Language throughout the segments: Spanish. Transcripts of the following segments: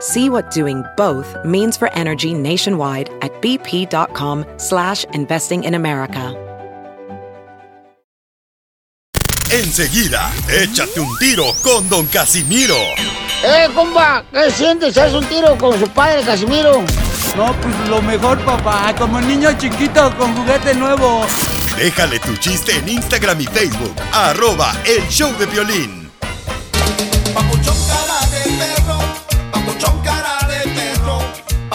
See what doing both means for energy nationwide at bp.com slash investing in America. Enseguida, échate un tiro con Don Casimiro. ¡Eh, comba! ¿Qué sientes? ¿Haz un tiro con su padre, Casimiro? No, pues lo mejor, papá. Como niño chiquito con juguete nuevo. Déjale tu chiste en Instagram y Facebook. Arroba El Show de Violín.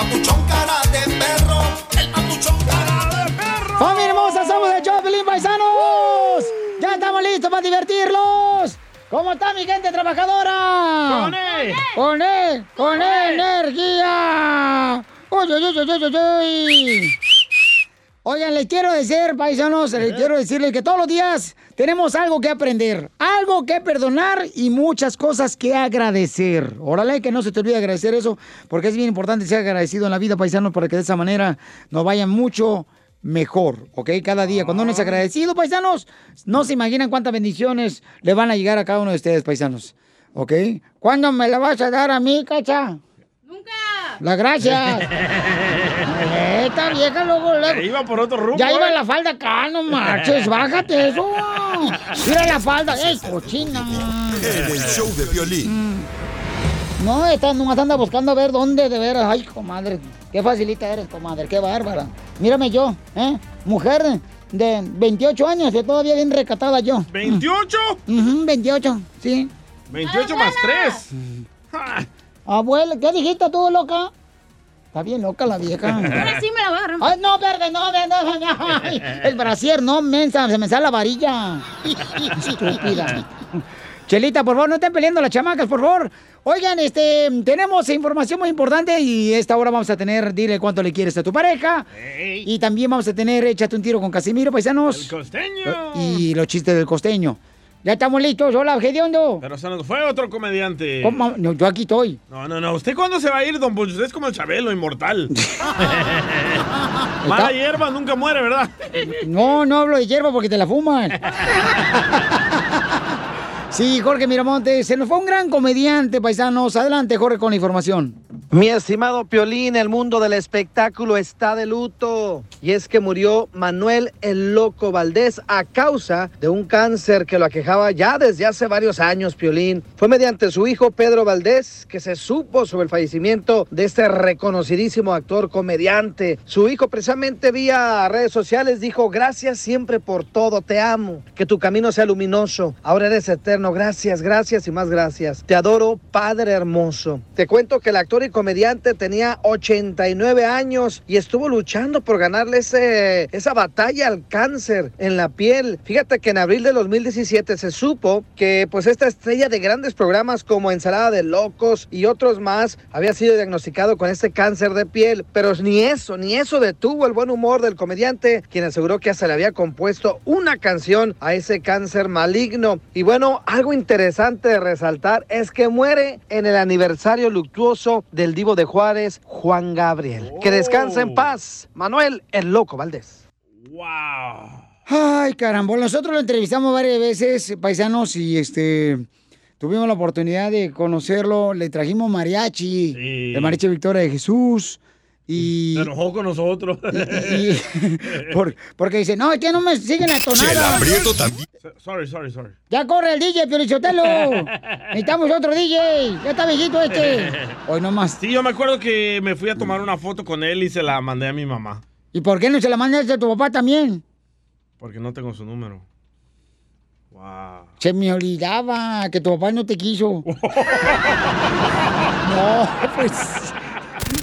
Papuchón cara de perro, el papuchón cara de perro. ¡Familia hermosa! ¡Somos de Choplin, paisanos! ¡Ya estamos listos para divertirlos! ¿Cómo está mi gente trabajadora? ¡Con E! ¡Con E! ¡Con E energía! ¡Uy, uy, uy, uy, uy, uy! Oigan, les quiero decir, paisanos, les quiero decirles que todos los días tenemos algo que aprender, algo que perdonar y muchas cosas que agradecer. Órale, que no se te olvide agradecer eso, porque es bien importante ser agradecido en la vida, paisanos, para que de esa manera nos vaya mucho mejor, ¿ok? Cada día. Cuando uno es agradecido, paisanos, no se imaginan cuántas bendiciones le van a llegar a cada uno de ustedes, paisanos, ¿ok? ¿Cuándo me la vas a dar a mí, cacha? Las gracias. Esta vieja luego, luego. Se iba por otro rumbo, Ya iba ¿eh? la falda acá, no marches, bájate eso. Mira la falda, ¡ey, cochina! En el Show de Violín. No, esta nomás anda buscando a ver dónde de veras. Ay, comadre, qué facilita eres, comadre, qué bárbara. Mírame yo, ¿eh? Mujer de 28 años, y todavía bien recatada yo. ¿28? Ujú, 28, sí. 28 más 3. Abuela, ¿qué dijiste tú, loca? Está bien loca la vieja. Ahora sí me la voy a. Ay, no, verde, no, verde, no, no. El brasier, no, mensa, se me sale la varilla. Estúpida. Chelita, por favor, no estén peleando las chamacas, por favor. Oigan, este, tenemos información muy importante y esta hora vamos a tener, dile cuánto le quieres a tu pareja. Y también vamos a tener, échate un tiro con Casimiro, paisanos. Costeño. Y los chistes del costeño. Ya estamos listos, hola, Gediondo. Pero se nos fue otro comediante. ¿Cómo? No, yo aquí estoy. No, no, no. ¿Usted cuándo se va a ir, don Poncho? Usted es como el Chabelo, inmortal. Mala hierba nunca muere, ¿verdad? No, no hablo de hierba porque te la fuman. Sí, Jorge Miramontes, se nos fue un gran comediante, paisanos. Adelante, Jorge, con la información. Mi estimado Piolín, el mundo del espectáculo está de luto. Y es que murió Manuel el Loco Valdés a causa de un cáncer que lo aquejaba ya desde hace varios años, Piolín. Fue mediante su hijo Pedro Valdés que se supo sobre el fallecimiento de este reconocidísimo actor comediante. Su hijo precisamente vía redes sociales dijo, gracias siempre por todo, te amo, que tu camino sea luminoso, ahora eres eterno, gracias, gracias y más gracias. Te adoro, Padre hermoso. Te cuento que el actor y comediante tenía 89 años y estuvo luchando por ganarle ese, esa batalla al cáncer en la piel. Fíjate que en abril de 2017 se supo que pues esta estrella de grandes programas como Ensalada de Locos y otros más había sido diagnosticado con este cáncer de piel, pero ni eso, ni eso detuvo el buen humor del comediante, quien aseguró que hasta le había compuesto una canción a ese cáncer maligno. Y bueno, algo interesante de resaltar es que muere en el aniversario luctuoso del divo de Juárez, Juan Gabriel. Que descanse en paz, Manuel el Loco Valdés. ¡Wow! Ay, caramba, nosotros lo entrevistamos varias veces, paisanos, y este tuvimos la oportunidad de conocerlo. Le trajimos mariachi, Sí. el mariachi Victoria de Jesús. Y, Se enojó con nosotros. y- por- porque dice, no, es que no me siguen la tonada. También. Sorry, sorry, sorry. Ya corre el DJ, Piolichotelo. Necesitamos otro DJ. Ya está viejito este. Hoy nomás. Sí, yo me acuerdo que me fui a tomar una foto con él y se la mandé a mi mamá. ¿Y por qué no se la mandaste a tu papá también? Porque no tengo su número. Wow. Se me olvidaba que tu papá no te quiso. no, pues.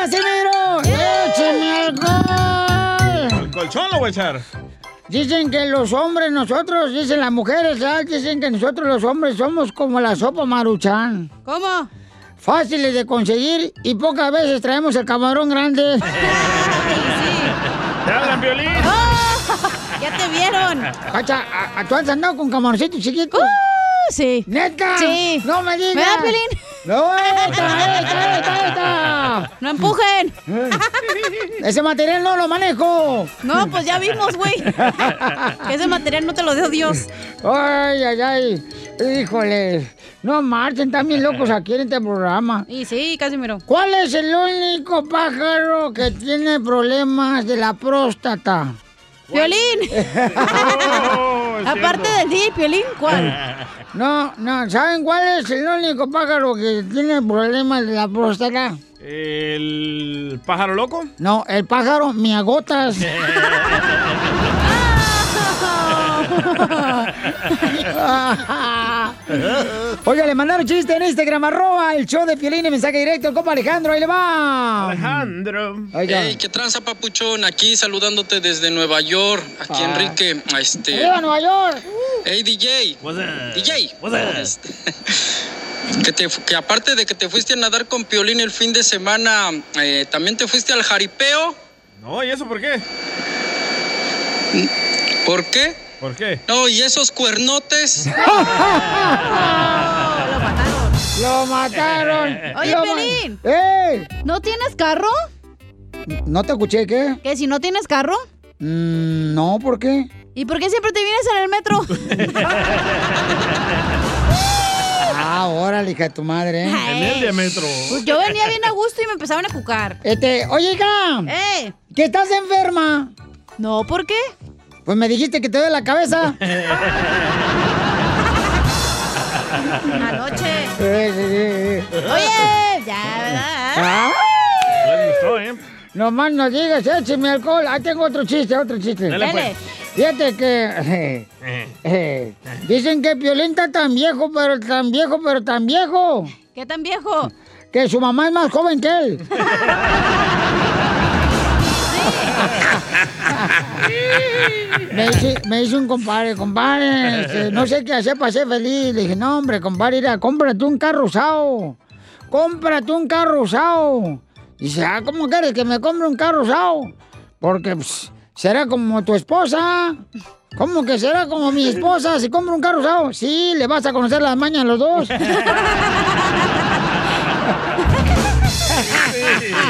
Casimiro! ¡Échame alcohol! ¿El colchón lo voy a echar? Dicen que los hombres, nosotros, dicen las mujeres, ¿sabes? dicen que nosotros los hombres somos como la sopa maruchan. ¿Cómo? Fáciles de conseguir y pocas veces traemos el camarón grande. ¡Te hablan, Violín! ¡Ya te vieron! Cacha, ¿a- a- ¿tú has andado con camaroncitos chiquitos? sí. ¿Neta? Sí. ¡No me digas! ¿Me da, Piolín? ¡No, esta, esta, esta, esta! ¡No empujen! Ese material no lo manejo. No, pues ya vimos, güey. Ese material no te lo dio Dios. Ay, ay, ay. Híjole. No marchen, también locos aquí en este programa. Y sí, Casimiro. ¿Cuál es el único pájaro que tiene problemas de la próstata? ¡Piolín! Aparte del DJ, Piolín, ¿cuál? No, no, ¿saben cuál es el único pájaro que tiene problemas de la próstata? ¿El pájaro loco? No, el pájaro miagotas. Oiga, le mandaron chiste en Instagram, arroba el show de Piolín y mensaje directo, compa Alejandro, ahí le va. Alejandro. Oiga. Hey, ¿qué tranza, papuchón? Aquí saludándote desde Nueva York. Aquí Ah. Enrique, este... ¡Viva Nueva York! Hey, DJ. DJ. What's up? Este, que, te, que aparte de que te fuiste a nadar con Piolín el fin de semana, eh, también te fuiste al jaripeo. No, ¿y eso por qué? ¿Por qué? ¿Por qué? No, y esos cuernotes. ¡Lo mataron! Oye, Lo ma- Piolín. ¡Ey! ¿No tienes carro? ¿No te escuché qué? ¿Que si no tienes carro? Mm, no, ¿por qué? ¿Y por qué siempre te vienes en el metro? Ah, órale, hija de tu madre, ¿eh? En el diámetro. Pues yo venía bien a gusto y me empezaban a cucar. Este, oye, hija, ¡Eh! que estás enferma. No, ¿por qué? Pues me dijiste que te duele la cabeza. Anoche. Eh, eh, eh. Oye, ya, ¿verdad? Ah, ¿eh? Nomás no digas, écheme alcohol. Ahí tengo otro chiste, otro chiste. Dale, pues. Fíjate que eh, dicen que Piolín está tan viejo, pero tan viejo, pero tan viejo, ¿Qué tan viejo? que su mamá es más joven que él. me, dice, me dice un compadre, compadre, este, no sé qué hacer para ser feliz. Le dije, no, hombre, compadre, mira, cómprate un carro usado. Cómprate un carro usado. Dice, ah, ¿cómo quieres que me compre un carro usado? Porque pues, será como tu esposa. ¿Cómo que será como mi esposa si compro un carro usado? Sí, le vas a conocer las mañas a los dos.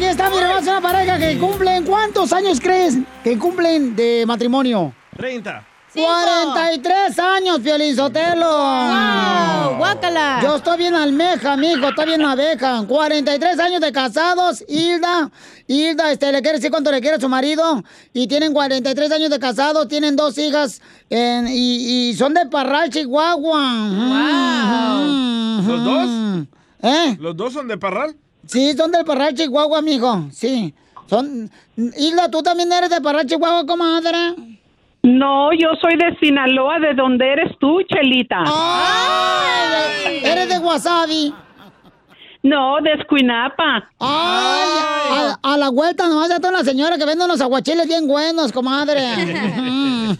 aquí está mi hermano, es una pareja que cumplen. ¿Cuántos años crees que cumplen de matrimonio? 30. 43 años, Piolín Sotelo. ¡Wow! ¡Guácala! Yo estoy bien almeja, mijo, estoy bien abeja. 43 años de casados, Hilda. Hilda, este, le quiere decir cuánto le quiere a su marido. Y tienen 43 años de casados, tienen dos hijas. en- y, y son de Parral, Chihuahua. ¿Los dos? ¿Eh? ¿Los dos son de Parral? Sí, son del Parral, Chihuahua, mijo. Sí. Son... Hilda, ¿tú también eres de Parral, Chihuahua, comadre? No, yo soy de Sinaloa, de donde eres tú, Chelita. Ay, ¿Eres de Wasabi? No, de Escuinapa. Ay, a, a la vuelta nomás está una señora que vende unos aguachiles bien buenos, comadre.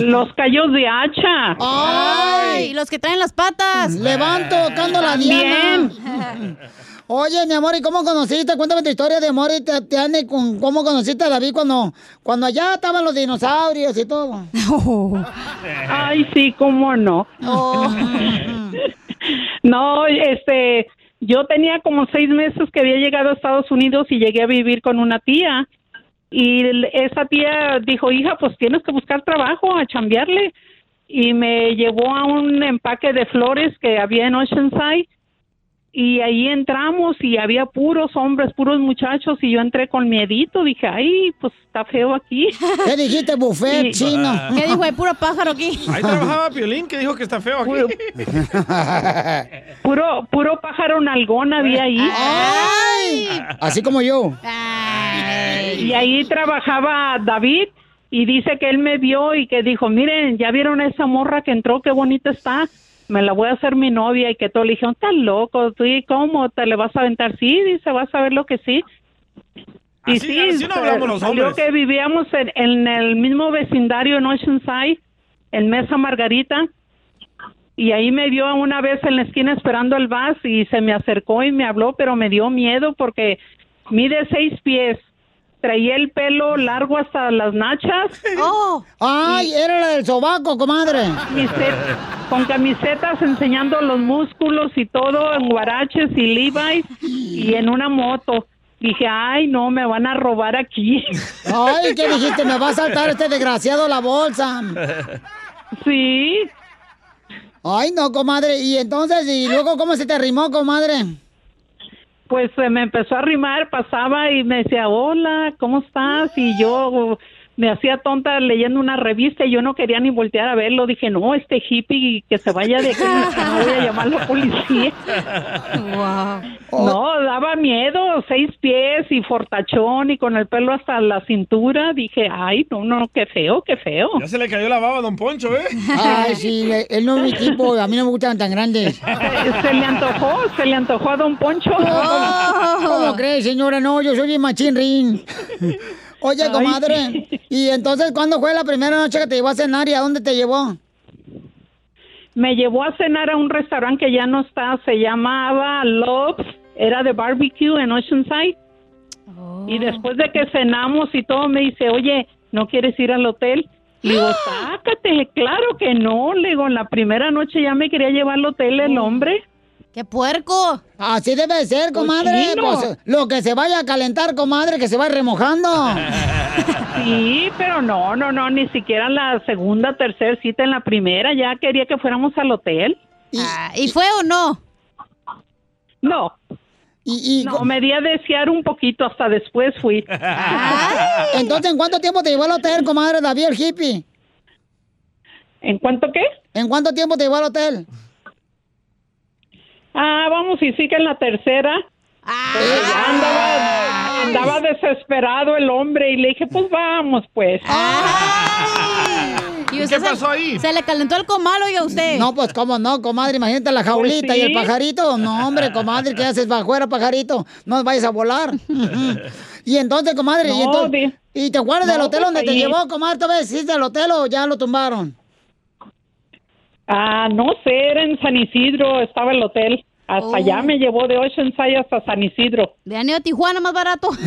Los callos de hacha. Ay, los que traen las patas. Levanto, tocando la diana. Oye, mi amor, ¿y cómo conociste? Cuéntame tu historia de amor y te, te ande con cómo conociste a David cuando, cuando allá estaban los dinosaurios y todo. Ay, sí, cómo no. Oh. No, este, yo tenía como seis meses que había llegado a Estados Unidos y llegué a vivir con una tía. Y esa tía dijo, hija, pues tienes que buscar trabajo, a chambearle. Y me llevó a un empaque de flores que había en Oceanside. Y ahí entramos y había puros hombres, puros muchachos. Y yo entré con miedito. Dije, ay, pues está feo aquí. ¿Qué dijiste, buffet Y- chino? ¿Qué dijo? Hay puro pájaro aquí. Ahí trabajaba Piolín que dijo que está feo aquí. Puro, puro pájaro nalgón había ahí. ¡Ay! Así como yo. Y ahí trabajaba David y dice que él me vio y que dijo, miren, ya vieron a esa morra que entró, qué bonita está, me la voy a hacer mi novia y que todo le dijeron, estás loco, tú y cómo te le vas a aventar, sí, dice, vas a ver lo que sí. Y sí, así no hablamos los salió hombres. que vivíamos en, en el mismo vecindario en Oceanside, en Mesa Margarita, y ahí me vio una vez en la esquina esperando el bus y se me acercó y me habló, pero me dio miedo porque mide seis pies, traía el pelo largo hasta las nachas. Oh. ¡Ay, era la del sobaco, comadre! Camiseta- con camisetas enseñando los músculos y todo en guaraches y Levi's y en una moto. Dije, ay, no, me van a robar aquí. Ay, ¿qué dijiste? Me va a saltar este desgraciado la bolsa. Sí. Ay, no, comadre. Y entonces, ¿y luego cómo se te arrimó, comadre? Pues se me empezó a rimar, pasaba y me decía, hola, ¿cómo estás? Y yo me hacía tonta leyendo una revista y yo no quería ni voltear a verlo. Dije, no, este hippie que se vaya de aquí, que no voy a llamar a la policía. No, daba miedo, seis pies y fortachón y con el pelo hasta la cintura. Dije, ay, no, no, qué feo, qué feo. Ya se le cayó la baba a Don Poncho, ¿eh? Ay, sí, él no es mi tipo. A mí no me gustan tan grandes. Se le antojó, se le antojó a don Poncho. ¿Cómo, cómo crees, señora? No, yo soy bien machín rin. Oye, comadre, ¿y entonces cuándo fue la primera noche que te llevó a cenar y a dónde te llevó? me llevó a cenar a un restaurante que ya no está, se llamaba Love's, era de barbecue en Oceanside. Y después de que cenamos y todo, me dice, oye, ¿no quieres ir al hotel? Le digo, sácate, claro que no. Le digo, en la primera noche ya me quería llevar al hotel el hombre. ¡Qué puerco! Así debe ser, comadre. Cochino. Pues, lo que se vaya a calentar, comadre, que se vaya remojando. Sí, pero no, no, no, ni siquiera la segunda, tercera cita en la primera, ya quería que fuéramos al hotel. Ah, ¿Y fue o no? No. Y, no, me di a desear un poquito, hasta después fui. Entonces, ¿en cuánto tiempo te llevó al hotel, comadre David el hippie? ¿En cuánto qué? ¿En cuánto tiempo te llevó al hotel? Ah, vamos, y sí que en la tercera. Pues andaba, andaba desesperado el hombre y le dije, pues vamos, pues. ¿Y usted se- Se le calentó el comal, oiga usted. No, pues cómo no, comadre, imagínate la jaulita Pues y el pajarito. No, hombre, comadre, ¿qué haces para afuera, pajarito? No vayas a volar. y entonces, comadre, y, No, entonces- ¿y te acuerdas no, del hotel pues donde te ahí. llevó, comadre? ¿Todavía existe el hotel o ya lo tumbaron? Ah, no sé, era en San Isidro, estaba el hotel. Hasta Oh. allá me llevó de Oceanside hasta San Isidro. De a Tijuana más barato.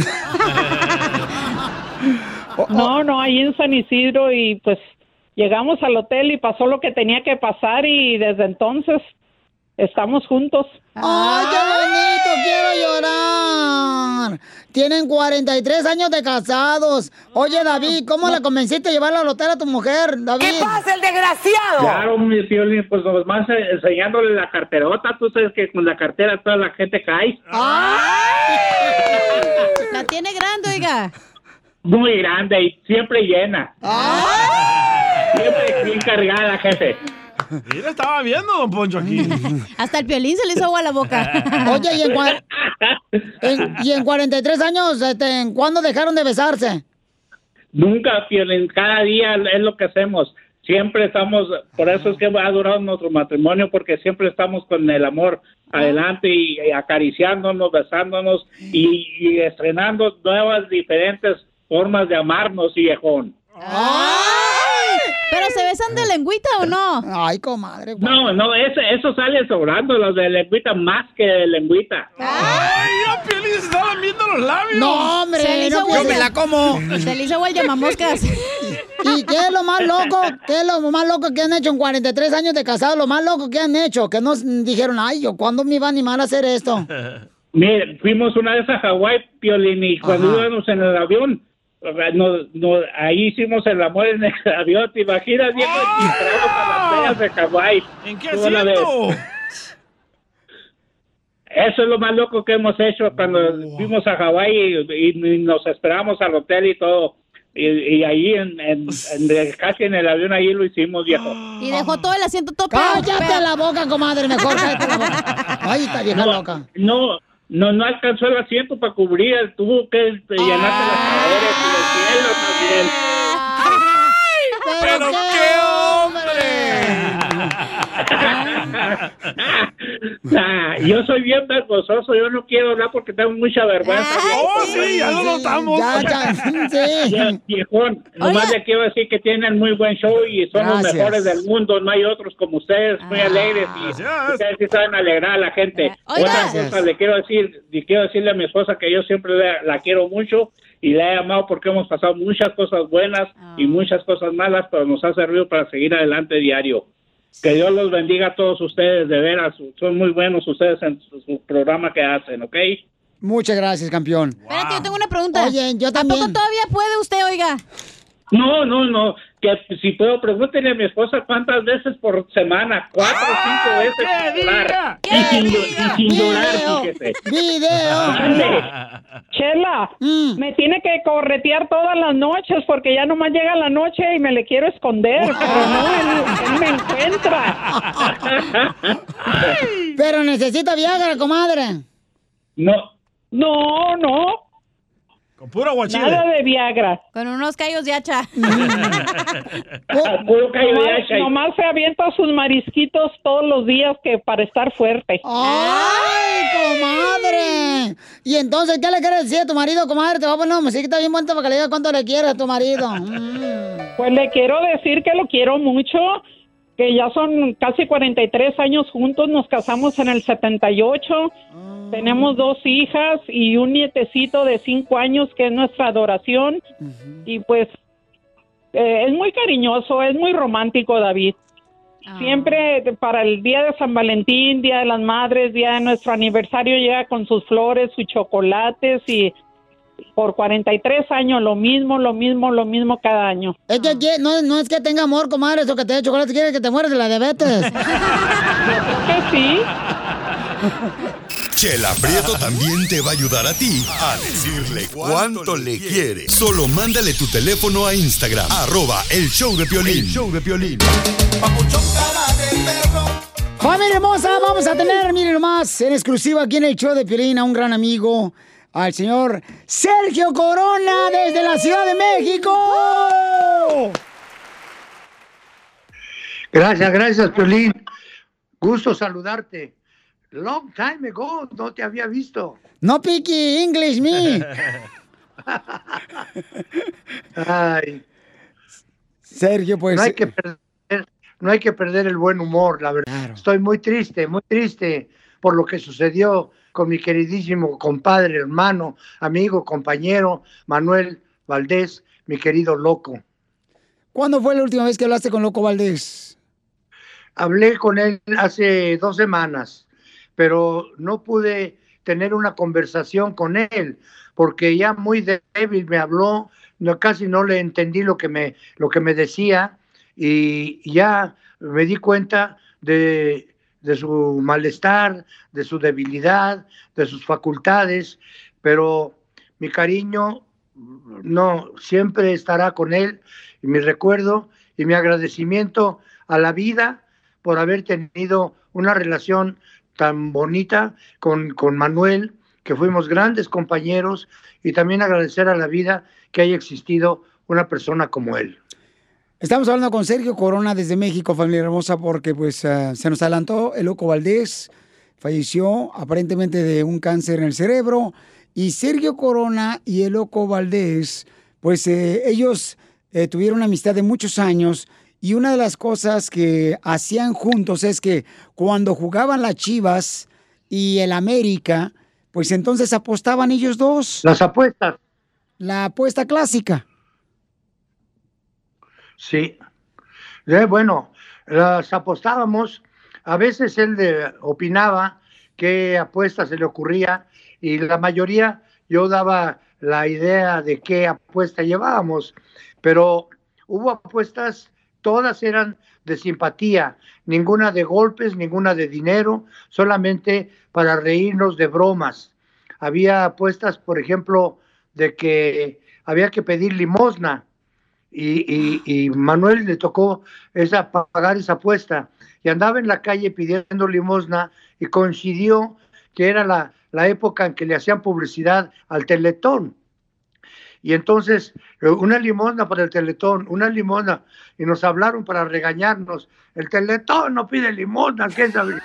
No, no, ahí en San Isidro y pues llegamos al hotel y pasó lo que tenía que pasar y desde entonces estamos juntos. ¡Ay, qué bonito! ¡Quiero llorar! Tienen 43 años de casados. Oye, David, ¿cómo la convenciste de llevarla al hotel a tu mujer, David? ¿Qué pasa, el desgraciado? Claro, mi Piolín, pues nomás eh, enseñándole la carterota. Tú sabes que con la cartera toda la gente cae. La tiene grande, oiga. Muy grande y siempre llena. Siempre bien cargada la gente. Mira, estaba viendo, Don Poncho, aquí. Hasta el piolín se le hizo agua a la boca. Oye, ¿y en, cua- en- y en 43 años, este, ¿en cuándo dejaron de besarse? Nunca, Piolín, cada día es lo que hacemos. Siempre estamos, por eso es que ha durado nuestro matrimonio, porque siempre estamos con el amor adelante y, y acariciándonos, besándonos y, y estrenando nuevas, diferentes formas de amarnos, viejón. Pero se ve pasan de lengüita o no? Ay, comadre. No, no, eso, eso sale sobrando, los de lengüita más que de lengüita. ¡Ay, mira, Piolín, se estaban viendo los labios! No, hombre, Se no, yo me la como. Se le hizo llamamoscas. ¿Y qué es lo más loco? ¿Qué es lo más loco que han hecho en 43 años de casado? Lo más loco que han hecho, que nos dijeron, ay, yo, ¿cuándo me iba a animar a hacer esto? Mire, fuimos una vez a Hawái, Piolín, y cuando Ajá. íbamos en el avión, no, no, ahí hicimos el amor en el avión, ¿te imaginas? Viejo, y entramos a las playas de Hawái. ¿En qué asiento? Eso es lo más loco que hemos hecho cuando fuimos a Hawái y, y nos esperamos al hotel y todo. Y, y ahí en, en- en- casi en el avión ahí lo hicimos, viejo. Y dejó todo el asiento tope. Cállate la boca, comadre, mejor cállate la boca. Ay, está vieja No, loca. no, no, no alcanzó el asiento para cubrir, tuvo que este, llenarse las caderas y el cielo también. ¡Pero, qué Ah, yo soy bien vergonzoso, yo no quiero hablar porque tengo mucha vergüenza. ¡Oh, sí, ya lo notamos! Ya, ya, sí. Ya, viejón, nomás Oiga. le quiero decir que tienen muy buen show y son los mejores del mundo, no hay otros como ustedes, muy alegres y Gracias. ustedes sí saben alegrar a la gente. Oiga. Otra cosa, le quiero decir, le quiero decirle a mi esposa que yo siempre la, la quiero mucho y la he amado porque hemos pasado muchas cosas buenas y muchas cosas malas, pero nos ha servido para seguir adelante diario. Que Dios los bendiga a todos ustedes, de veras, son muy buenos ustedes en su, su programa que hacen, ¿ok? Muchas gracias, campeón. Espérate, yo tengo una pregunta. Oye, yo ¿A poco también. todavía puede usted, oiga? No, no, no. Que si puedo, pregúntenle a mi esposa cuántas veces por semana, cuatro o cinco veces ¡Que sin llorar. diga! Y sin, llo- y sin llorar, Video, fíjese. video. Chela, Mm. me tiene que corretear todas las noches porque ya nomás llega la noche y me le quiero esconder, pero no, él, él me encuentra. Pero necesita Viagra, comadre. No, No, no, Con puro nada de Viagra. Con unos callos de hacha. puro callo de hacha. y- nomás se avienta sus marisquitos todos los días que para estar fuerte. ¡Ay, comadre! Y entonces, ¿qué le quieres decir a tu marido, comadre? Te va a poner una musiquita bien bonita para que le digas cuánto le quieres a tu marido. Mm. Pues le quiero decir que lo quiero mucho, que ya son casi 43 años juntos, nos casamos en el 78, tenemos dos hijas y un nietecito de 5 años que es nuestra adoración. Y pues eh, es muy cariñoso, es muy romántico David. Siempre de- para el día de San Valentín, Día de las Madres, Día de nuestro aniversario llega con sus flores, sus chocolates y por 43 años lo mismo, lo mismo, lo mismo cada año. Es que no, no es que tenga amor, comadre, eso que te dé chocolate, quiere que te mueras de la diabetes. que sí. Chela Prieto también te va a ayudar a ti a decirle cuánto le quiere. Solo mándale tu teléfono a Instagram, arroba el show de Piolín. El show de Piolín. Familia hermosa, vamos a tener, miren nomás, en exclusiva aquí en el show de Piolín a un gran amigo, al señor Sergio Corona desde la Ciudad de México. Gracias, gracias, Piolín. Gusto saludarte. Long time ago, no te había visto. No picky English me. Ay, Sergio, pues. no hay que perder, no hay que perder el buen humor, la verdad. Estoy muy triste, muy triste por lo que sucedió con mi queridísimo compadre, hermano, amigo, compañero, Manuel Valdés, mi querido loco. ¿Cuándo fue la última vez que hablaste con Loco Valdés? Hablé con él hace dos semanas, pero no pude tener una conversación con él porque ya muy débil me habló, no, casi no le entendí lo que me, lo que me decía y ya me di cuenta de, de su malestar, de su debilidad, de sus facultades, pero mi cariño no siempre estará con él y mi recuerdo y mi agradecimiento a la vida por haber tenido una relación tan bonita con, con Manuel, que fuimos grandes compañeros, y también agradecer a la vida que haya existido una persona como él. Estamos hablando con Sergio Corona desde México, familia hermosa, porque pues eh, se nos adelantó el Loco Valdés, falleció aparentemente de un cáncer en el cerebro, y Sergio Corona y el Loco Valdés, pues eh, ellos eh, tuvieron una amistad de muchos años, Y una de las cosas que hacían juntos es que cuando jugaban las Chivas y el América, pues entonces apostaban ellos dos. Las apuestas. La apuesta clásica. Sí. Eh, bueno, las apostábamos. A veces él eh, opinaba qué apuesta se le ocurría y la mayoría yo daba la idea de qué apuesta llevábamos, pero hubo apuestas, todas eran de simpatía, ninguna de golpes, ninguna de dinero, solamente para reírnos de bromas. Había apuestas, por ejemplo, de que había que pedir limosna y, y, Manuel le tocó esa, pagar esa apuesta y andaba en la calle pidiendo limosna y coincidió que era la, la época en que le hacían publicidad al Teletón. Y entonces, eh, una limosna para el Teletón, una limosna, y nos hablaron para regañarnos. El Teletón no pide limosna, ¿qué sabe?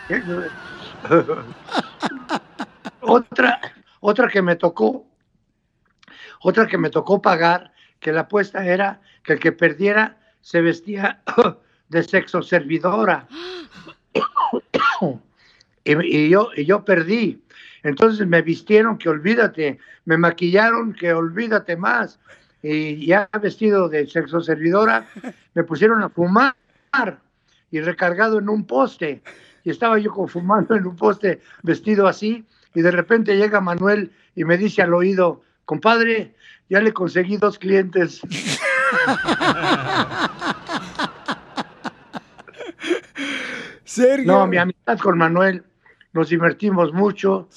otra, otra que me tocó, otra que me tocó pagar, que la apuesta era que el que perdiera se vestía de sexo servidora. y, yo, y yo perdí. Entonces me vistieron que olvídate, me maquillaron que olvídate más. Y ya vestido de sexo servidora, me pusieron a fumar y recargado en un poste. Y estaba yo fumando en un poste vestido así. Y de repente llega Manuel y me dice al oído, compadre, ya le conseguí dos clientes. Sergio. No, mi amistad con Manuel, nos divertimos mucho,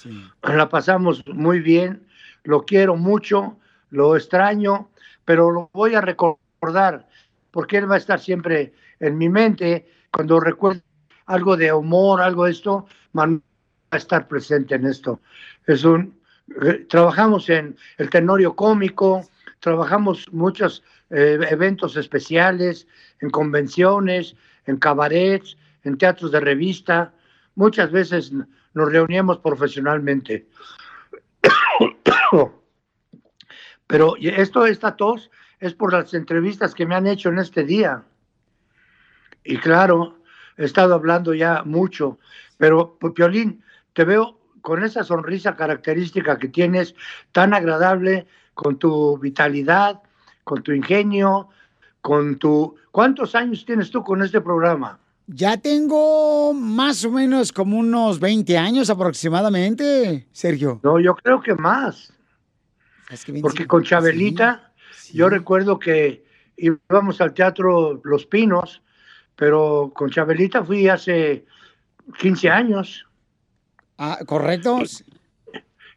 la pasamos muy bien, lo quiero mucho, lo extraño, pero lo voy a recordar porque él va a estar siempre en mi mente. Cuando recuerdo algo de humor, algo de esto, Manuel va a estar presente en esto. Es un, trabajamos en el tenorio cómico, trabajamos muchos eh, eventos especiales, en convenciones, en cabarets, en teatros de revista. Muchas veces nos reuníamos profesionalmente. Pero esto, esta tos, es por las entrevistas que me han hecho en este día. Y claro, he estado hablando ya mucho, pero pues, Piolín, te veo con esa sonrisa característica que tienes, tan agradable, con tu vitalidad, con tu ingenio, con tu... ¿Cuántos años tienes tú con este programa? Ya tengo más o menos como unos 20 años aproximadamente, Sergio. No, yo creo que más. Porque con Chabelita, yo recuerdo que íbamos al teatro Los Pinos, pero con Chabelita fui hace 15 años. Ah, correcto.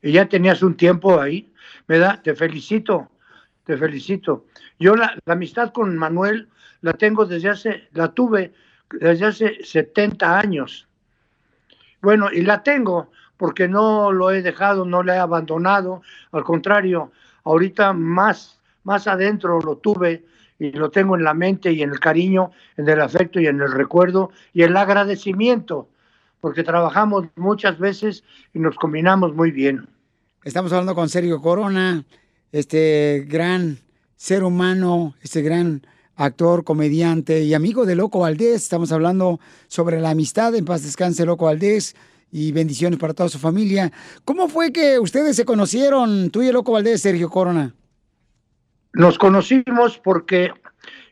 Y ya tenías un tiempo ahí. Me da, te felicito, te felicito. Yo la, la amistad con Manuel la tengo desde hace, la tuve desde hace 70 años. Bueno, y la tengo porque no lo he dejado, no la he abandonado, al contrario, ahorita más, más adentro lo tuve y lo tengo en la mente y en el cariño, en el afecto y en el recuerdo y el agradecimiento, porque trabajamos muchas veces y nos combinamos muy bien. Estamos hablando con Sergio Corona, este gran ser humano, este gran actor, comediante y amigo de Loco Valdés. Estamos hablando sobre la amistad. En paz descanse Loco Valdés y bendiciones para toda su familia. ¿Cómo fue que ustedes se conocieron, tú y el Loco Valdés, Sergio Corona? Nos conocimos porque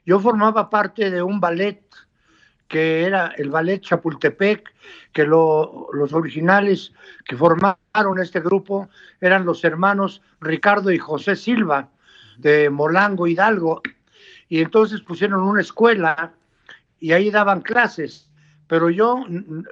yo formaba parte de un ballet que era el ballet Chapultepec, que lo, los originales que formaron este grupo eran los hermanos Ricardo y José Silva de Molango Hidalgo. Y entonces pusieron una escuela y ahí daban clases, pero yo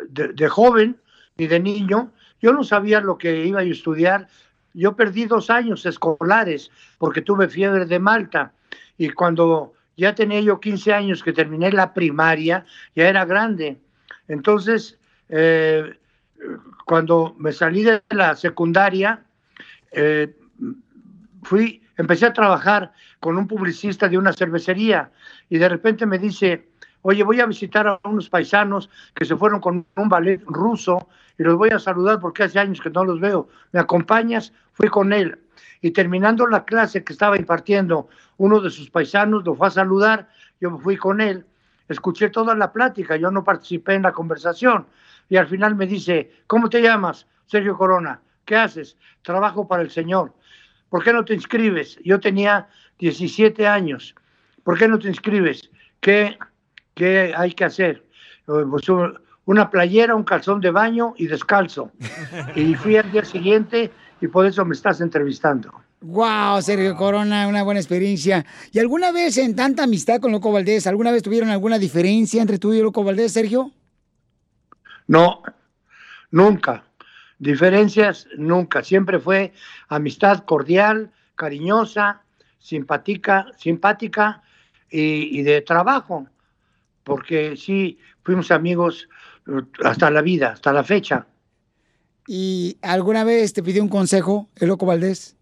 de, de, joven y de niño, yo no sabía lo que iba a estudiar. Yo perdí dos años escolares porque tuve fiebre de Malta. Y cuando ya tenía yo 15 años que terminé la primaria, ya era grande. Entonces, eh, cuando me salí de la secundaria, eh, fui empecé a trabajar con un publicista de una cervecería y de repente me dice, oye, voy a visitar a unos paisanos que se fueron con un ballet ruso y los voy a saludar porque hace años que no los veo. ¿Me acompañas? Fui con él. Y terminando la clase que estaba impartiendo uno de sus paisanos, lo fue a saludar, yo fui con él escuché toda la plática, yo no participé en la conversación. Y al final me dice, ¿cómo te llamas? Sergio Corona. ¿Qué haces? Trabajo para el Señor. ¿Por qué no te inscribes? Yo tenía 17 años. ¿Por qué no te inscribes? ¿Qué, qué hay que hacer? Eh, pues, un- una playera, un calzón de baño y descalzo. Y fui al día siguiente y por eso me estás entrevistando. Wow, Sergio Corona, una buena experiencia. ¿Y alguna vez en tanta amistad con Loco Valdés, alguna vez tuvieron alguna diferencia entre tú y Loco Valdés, Sergio? No, nunca. Diferencias, nunca. Siempre fue amistad cordial, cariñosa, simpática, simpática y, y de trabajo. Porque sí, fuimos amigos eh, hasta la vida, hasta la fecha. ¿Y alguna vez te pidió un consejo el Loco Valdés?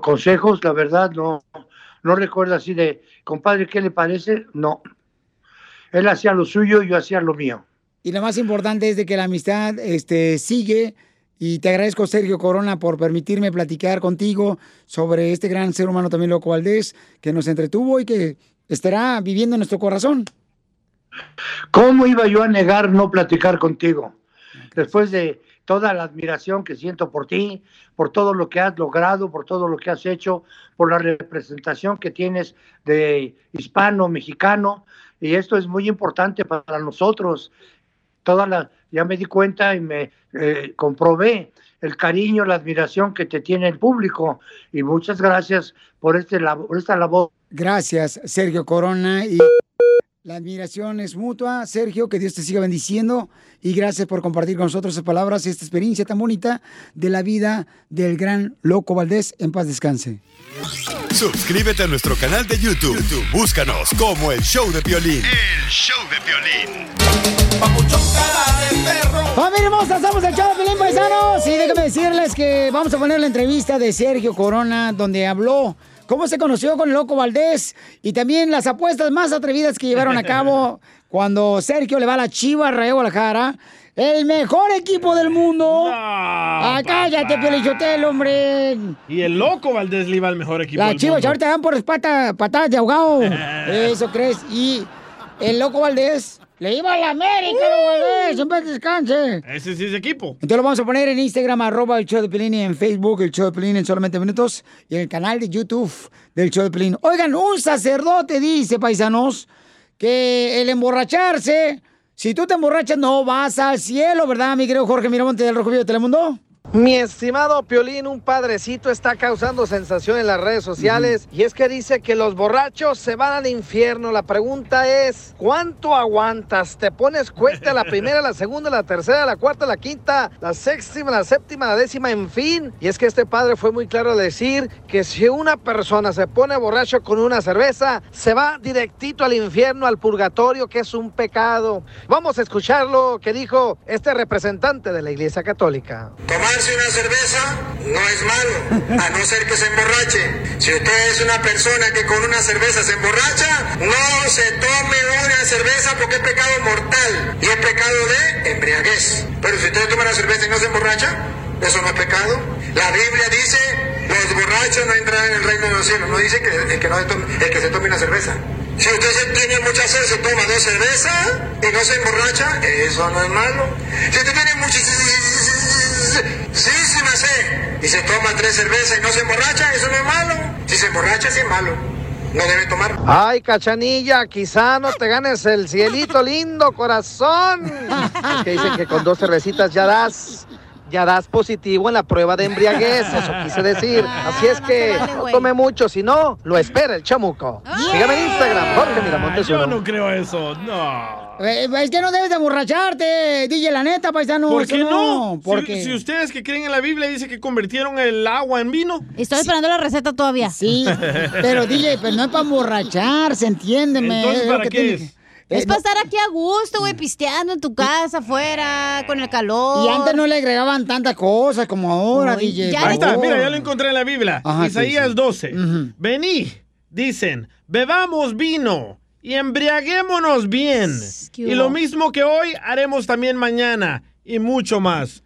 Consejos, la verdad, no, no recuerdo así de, compadre, ¿qué le parece? No. Él hacía lo suyo, yo hacía lo mío. Y lo más importante es de que la amistad este, sigue. Y te agradezco, Sergio Corona, por permitirme platicar contigo sobre este gran ser humano también, Loco Valdés, que nos entretuvo y que estará viviendo en nuestro corazón. ¿Cómo iba yo a negar no platicar contigo? Después de toda la admiración que siento por ti, por todo lo que has logrado, por todo lo que has hecho, por la representación que tienes de hispano, mexicano, y esto es muy importante para nosotros. Toda la, ya me di cuenta y me eh, comprobé el cariño, la admiración que te tiene el público, y muchas gracias por, este, por esta labor. Gracias, Sergio Corona. Y la admiración es mutua. Sergio, que Dios te siga bendiciendo. Y gracias por compartir con nosotros sus palabras y esta experiencia tan bonita de la vida del gran Loco Valdés. En paz descanse. Suscríbete a nuestro canal de YouTube. YouTube, Búscanos como el show de violín. El show de violín. Familia hermosa, somos el show de Pelín Paisanos. Y déjame decirles que vamos a poner la entrevista de Sergio Corona, donde habló cómo se conoció con el Loco Valdés y también las apuestas más atrevidas que llevaron a cabo cuando Sergio le va a la Chiva Rayo Guadalajara. El mejor equipo del mundo. ah, cállate, Piolichotel, hombre. Y el loco Valdés le iba al mejor equipo. Las chivas ahorita dan por pata, patadas de ahogado. Eso crees. Y el loco Valdés le iba a la América. En paz descanse. Ese sí es equipo. Entonces lo vamos a poner en Instagram, arroba el show de Pelín, y en Facebook, el show de Pelín en solamente minutos, y en el canal de YouTube del show de Pelín. Oigan, un sacerdote dice, paisanos, que el emborracharse, si tú te emborrachas, no vas al cielo, ¿verdad, mi querido Jorge Miramonte del Rojo Vivo de Telemundo? Mi estimado Piolín, un padrecito está causando sensación en las redes sociales y es que dice que los borrachos se van al infierno. La pregunta es, ¿cuánto aguantas? ¿Te pones cuesta la primera, la segunda, la tercera, la cuarta, la quinta, la séptima, la séptima, la décima, en fin? Y es que este padre fue muy claro al decir que si una persona se pone borracho con una cerveza, se va directito al infierno, al purgatorio, que es un pecado. Vamos a escuchar lo que dijo este representante de la Iglesia Católica. Tomarse una cerveza no es malo, a no ser que se emborrache. Si usted es una persona que con una cerveza se emborracha, no se tome una cerveza porque es pecado mortal y es pecado de embriaguez. Pero si usted toma una cerveza y no se emborracha, eso no es pecado. La Biblia dice, los borrachos no entrarán en el reino de los cielos. No dice que el que, no se tome, el que se tome una cerveza. Si usted tiene mucha sed, se toma dos cervezas y no se emborracha, eso no es malo. Si usted tiene muchísima sed y se toma tres cervezas y no se emborracha, eso no es malo. Si se emborracha, sí es malo. No debe tomar. Ay, cachanilla, quizá no te ganes el cielito lindo, corazón. Es que dicen que con dos cervecitas ya das, ya das positivo en la prueba de embriaguez, eso quise decir. Así es que no tome mucho, si no, lo espera el chamuco. Sígame en Instagram, Jorge Miramontes Yo no creo eso, no. Eh, es que no debes de emborracharte, DJ, la neta, paisano. ¿Por qué no? Porque... Si, ustedes que creen en la Biblia dice que convirtieron el agua en vino. Estoy esperando la receta todavía. Sí, pero DJ, pero no es para emborracharse, entiéndeme. Entonces, ¿para qué tiene es? Es Eh, para no- estar aquí a gusto, güey, pisteando en tu casa, afuera, con el calor. Y antes no le agregaban tantas cosas como ahora, Uy, DJ. Ahí está, mira, ya lo encontré en la Biblia. Ajá, Isaías sí. 12. Ujú. Vení, dicen, bebamos vino y embriaguémonos bien. ¿Qué Y lo mismo que hoy haremos también mañana y mucho más.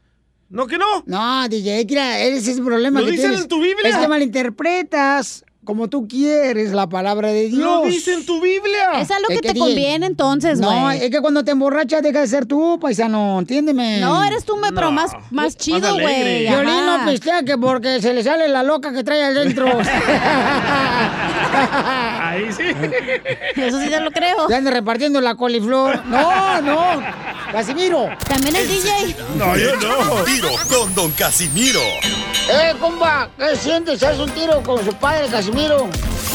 ¿No que no? No, DJ, mira, ese es el problema ¿Lo que dicen tienes. en tu Biblia? Es que malinterpretas como tú quieres la palabra de Dios. Lo dice en tu Biblia. Es a lo que te dije- conviene entonces, güey. No, es que cuando te emborrachas deja de ser tú, paisano, entiéndeme. No, eres tú, me- pero más, más chido, güey. Violín no pistea que porque se le sale la loca que trae adentro. Ahí sí. Eso sí te lo creo. Ya anda repartiendo la coliflor. No, no. Casimiro. También el DJ. No, yo no. Tiro con Don Casimiro. Eh, compa, ¿qué sientes? ¿Haz un tiro con su padre, Casimiro?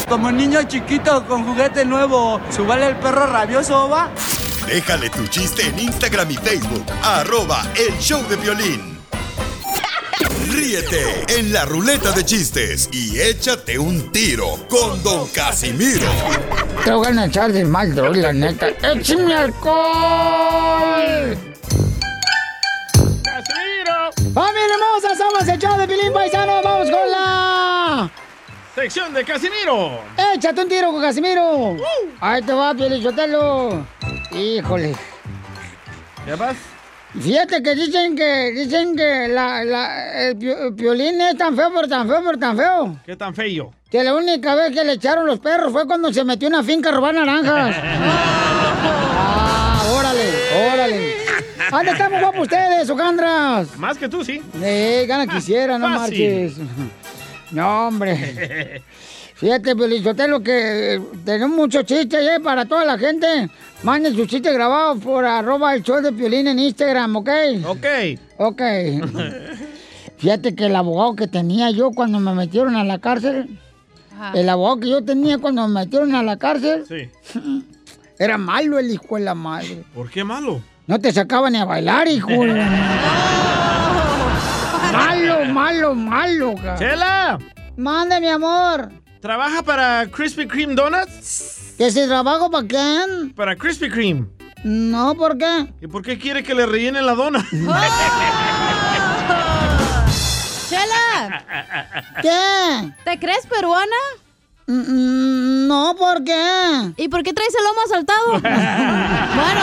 Como niño chiquito con juguete nuevo, ¿subale el perro rabioso, va? Déjale tu chiste en Instagram y Facebook. Arroba el show de violín. Ríete en la ruleta de chistes y échate un tiro con Don Casimiro. Te voy a echar de mal, droga, la neta. ¡Échame alcohol! ¡Casimiro! ¡Familia hermosa! Somos el show de Pilín Paisano. ¡Vamos con la... Sección de Casimiro. ¡Échate un tiro con Casimiro! Ahí te va, Pielichotelo. Híjole. ¿Qué vas? Fíjate que dicen que dicen que la, la, el, pio- el violín es tan feo, pero tan feo, pero tan feo. ¿Qué tan feo? Que la única vez que le echaron los perros fue cuando se metió en una finca a robar naranjas. ah, órale, órale. ¿Dónde estamos guapos ustedes, Ojandras? Más que tú, sí. Eh, gana quisiera, no Fácil. marches. No, hombre. Fíjate, Pelizotelo, que eh, tenemos muchos chistes eh, para toda la gente. Manden sus chistes grabados por arroba el show de Piolín en Instagram, ¿ok? Ok. Ok. Fíjate que el abogado que tenía yo cuando me metieron a la cárcel, el abogado que yo tenía cuando me metieron a la cárcel, Sí. era malo el hijo de la madre. ¿Por qué malo? No te sacaba ni a bailar, hijo de la madre. Malo, malo, cabrón. ¡Chela! Mande, mi amor. ¿Trabaja para Krispy Kreme Donuts? ¿Que si trabajo para quién? Para Krispy Kreme. No, ¿por qué? ¿Y por qué quiere que le rellenen la dona? ¡Chela! ¿Qué? ¿Te crees peruana? Mm, No, ¿por qué? ¿Y por qué traes el lomo asaltado? bueno,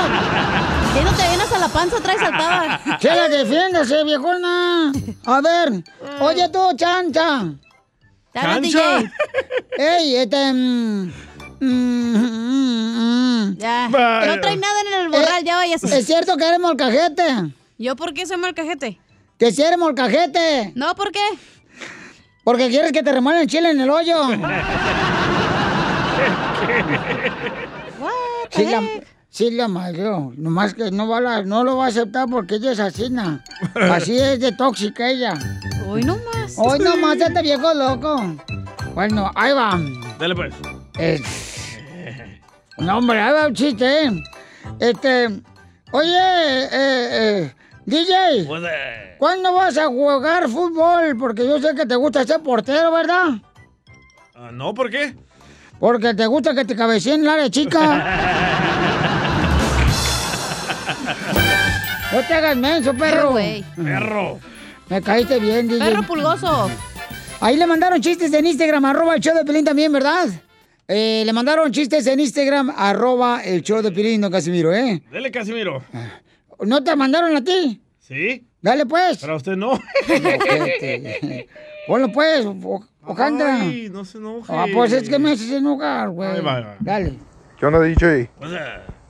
que no te vienes a la panza, traes saltada. Chela, defiéndase, viejona. A ver, oye tú, chancha. ¿Chancha? DJ. Ey, este... mm, mm, mm, mm. Ya. No trae nada en el borral, ya váyase. ¿Es cierto que eres molcajete? ¿Yo por qué soy molcajete? Que si eres molcajete. No, ¿por qué? Porque quieres que te remuevan el chile en el hoyo. What the Sí, la, heck? Sí la madrió. Nomás que no, va a la- no lo va a aceptar porque ella es asesina. Así es de tóxica ella. Hoy no más. Hoy nomás este viejo loco. Bueno, ahí va. Dale pues. Eh, no, hombre, ahí va un chiste, ¿eh? Este... Oye, eh, eh, DJ, ¿cuándo vas a jugar fútbol? Porque yo sé que te gusta ser portero, ¿verdad? ah, no, ¿por qué? Porque te gusta que te cabeceen en la área chica. No te hagas menso, perro. Perro. Me caíste bien, DJ. Perro pulgoso. Ahí le mandaron chistes en Instagram, arroba el show de Pelín también, ¿verdad? Eh, le mandaron chistes en Instagram, arroba el show de Pelín, don Casimiro, ¿eh? Dele, Casimiro. ¿No te mandaron a ti? ¿Sí? Dale, pues. Para usted no. Ponlo, pues, o- Ojandra. Ay, no se enoje. Ah, pues es que me haces enojar, güey. Ahí va, ahí va. Dale. ¿Qué onda, DJ? Pues, eh,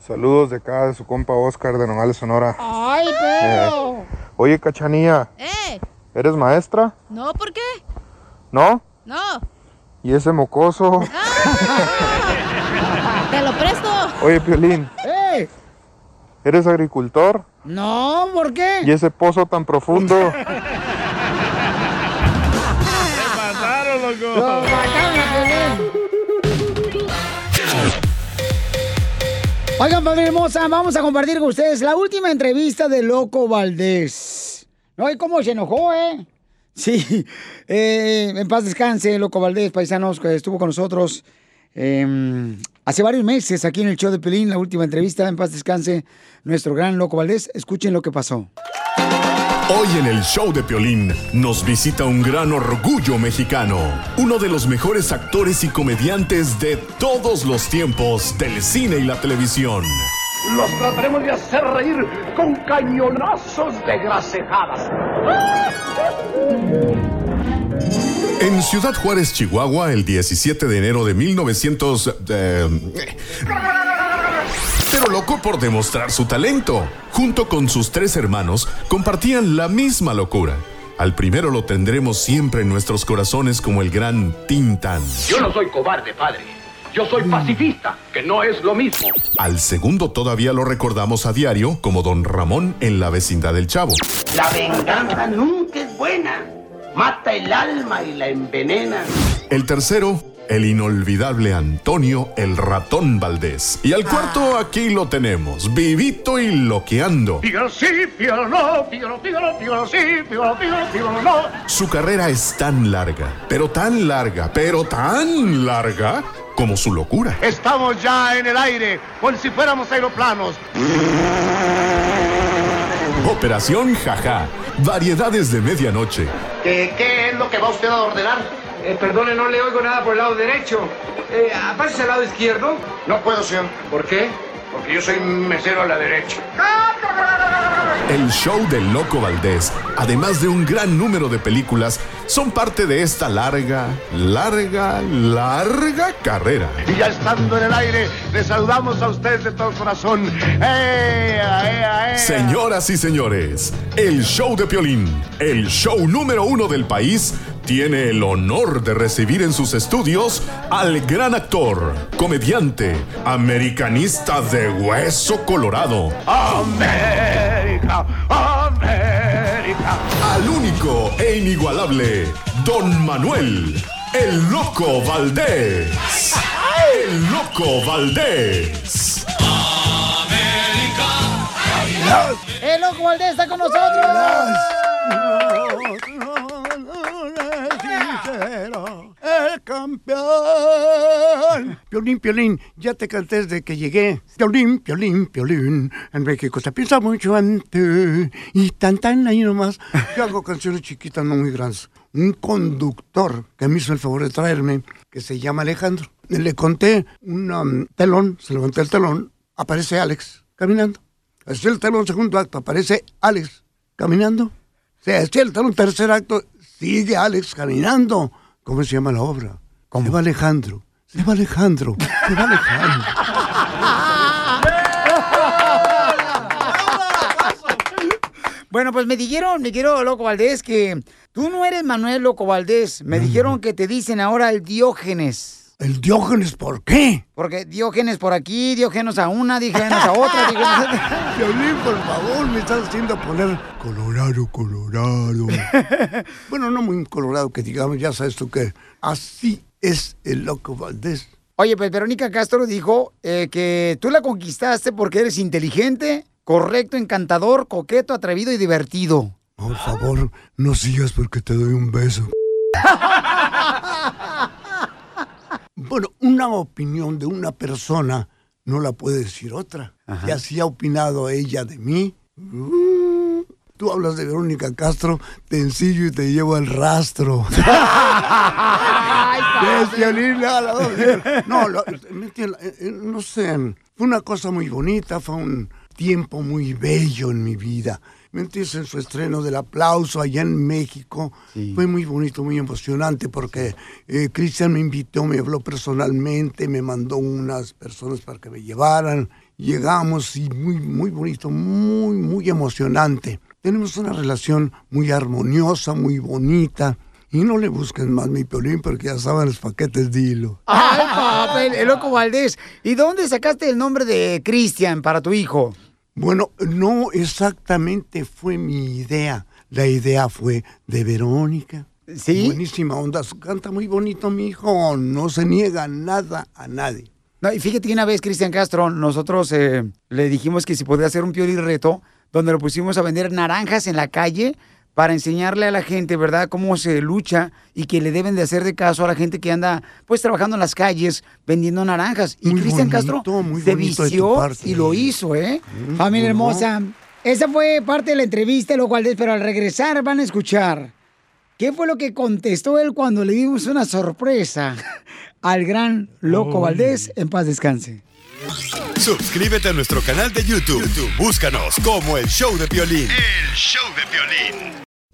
Saludos de acá de su compa Oscar de Nogales, Sonora. ¡Ay, perro! Oye, Cachanía, ¡Eh! ¿eres maestra? No, ¿por qué? ¿No? No. ¿Y ese mocoso? Te lo presto. Oye, Piolín, ¡Eh! ¿eres agricultor? No, ¿por qué? ¿Y ese pozo tan profundo? mataron, Lo loco. mataron Oigan, familia hermosa, vamos a compartir con ustedes la última entrevista de Loco Valdés. ¿No? ¿Y cómo se enojó, eh? Sí, eh, en paz descanse, Loco Valdés, paisanos, que estuvo con nosotros eh, hace varios meses aquí en el show de Pelín, la última entrevista, en paz descanse, nuestro gran Loco Valdés. Escuchen lo que pasó. Hoy en el show de Piolín nos visita un gran orgullo mexicano, uno de los mejores actores y comediantes de todos los tiempos del cine y la televisión. Los trataremos de hacer reír con cañonazos de grasejadas. En Ciudad Juárez, Chihuahua, el 17 de enero de 1900... eh, pero loco por demostrar su talento. Junto con sus tres hermanos, compartían la misma locura. Al primero lo tendremos siempre en nuestros corazones como el gran Tintán. Yo no soy cobarde, padre. Yo soy pacifista, que no es lo mismo. Al segundo todavía lo recordamos a diario como Don Ramón en la vecindad del Chavo. La venganza nunca es buena. Mata el alma y la envenena. El tercero, el inolvidable Antonio el ratón Valdés. Y al cuarto aquí lo tenemos, vivito y loqueando. Pígalo sí, pígalo no, pígalo, pígalo, pígalo sí, pígalo, pígalo, pígalo no. Su carrera es tan larga, pero tan larga, pero tan larga como su locura. Estamos ya en el aire, como si fuéramos aeroplanos. Operación Jaja. Variedades de medianoche. ¿Qué, qué es lo que va usted a ordenar? Eh, perdone, no le oigo nada por el lado derecho. Eh, ¿Pásese al lado izquierdo? No puedo, señor. ¿Por qué? Porque yo soy mesero a la derecha. El show del Loco Valdés, además de un gran número de películas, son parte de esta larga, larga, larga carrera. Y ya estando en el aire, le saludamos a ustedes de todo corazón. ¡Ea, ea, ea! Señoras y señores, el show de Piolín, el show número uno del país, tiene el honor de recibir en sus estudios al gran actor, comediante, americanista de hueso colorado, América, América. al único e inigualable Don Manuel, el Loco Valdés. El Loco Valdés. ¡El loco Valdés está con nosotros! Campeón. Piolín, Piolín, ya te canté desde que llegué. Piolín, Piolín, Piolín. En México se piensa mucho ti. Y tan, tan ahí nomás. Yo hago canciones chiquitas, no muy grandes. Un conductor que me hizo el favor de traerme, que se llama Alejandro. Le conté un um, telón, se levanté el telón, aparece Alex caminando. Así el telón, segundo acto, aparece Alex caminando. Se hacía el telón, tercer acto, sigue Alex caminando. ¿Cómo se llama la obra? Se va Alejandro. Se va Alejandro. Se va Alejandro. Bueno, pues me dijeron, mi querido Loco Valdés, que tú no eres Manuel Loco Valdés. Me dijeron que te dicen ahora el Diógenes. ¿El Diógenes por qué? Porque Diógenes por aquí, Diógenes a una, Diógenes a otra, Diógenes a... Violín, por favor, me estás haciendo poner Colorado, Colorado. bueno, no muy colorado que digamos, ya sabes tú que así es el Loco Valdés. Oye, pues Verónica Castro dijo eh, que tú la conquistaste porque eres inteligente, correcto, encantador, coqueto, atrevido y divertido. Por favor, no sigas porque te doy un beso. Bueno, una opinión de una persona no la puede decir otra. Y así ha opinado ella de mí. Uh, tú hablas de Verónica Castro, te ensillo y te llevo al rastro. No, lo- eh, no sé, fue una cosa muy bonita, fue un tiempo muy bello en mi vida. ¿Me entiendes? En su estreno del aplauso allá en México fue muy bonito, muy emocionante porque eh, Cristian me invitó, me habló personalmente, me mandó unas personas para que me llevaran. Llegamos y muy, muy bonito, muy, muy emocionante. Tenemos una relación muy armoniosa, muy bonita. Y no le busquen más mi piolín porque ya saben los paquetes de hilo. Ay, papá, el, el Loco Valdés. ¿Y dónde sacaste el nombre de Cristian para tu hijo? Bueno, no exactamente fue mi idea. La idea fue de Verónica. Sí. Buenísima onda. Canta muy bonito mi hijo. No se niega nada a nadie. No, y fíjate que una vez, Cristian Castro, nosotros eh, le dijimos que si podía hacer un piolín reto, donde lo pusimos a vender naranjas en la calle para enseñarle a la gente, ¿verdad?, cómo se lucha y que le deben de hacer de caso a la gente que anda, pues, trabajando en las calles vendiendo naranjas. Y Cristian Castro muy se vició parte. y lo hizo, ¿eh? Mm, Familia hermosa. Esa fue parte de la entrevista, lo cual, pero al regresar van a escuchar qué fue lo que contestó él cuando le dimos una sorpresa al gran Loco Valdés. En paz descanse. Suscríbete a nuestro canal de YouTube. YouTube, Búscanos como el show de violín. El show de violín.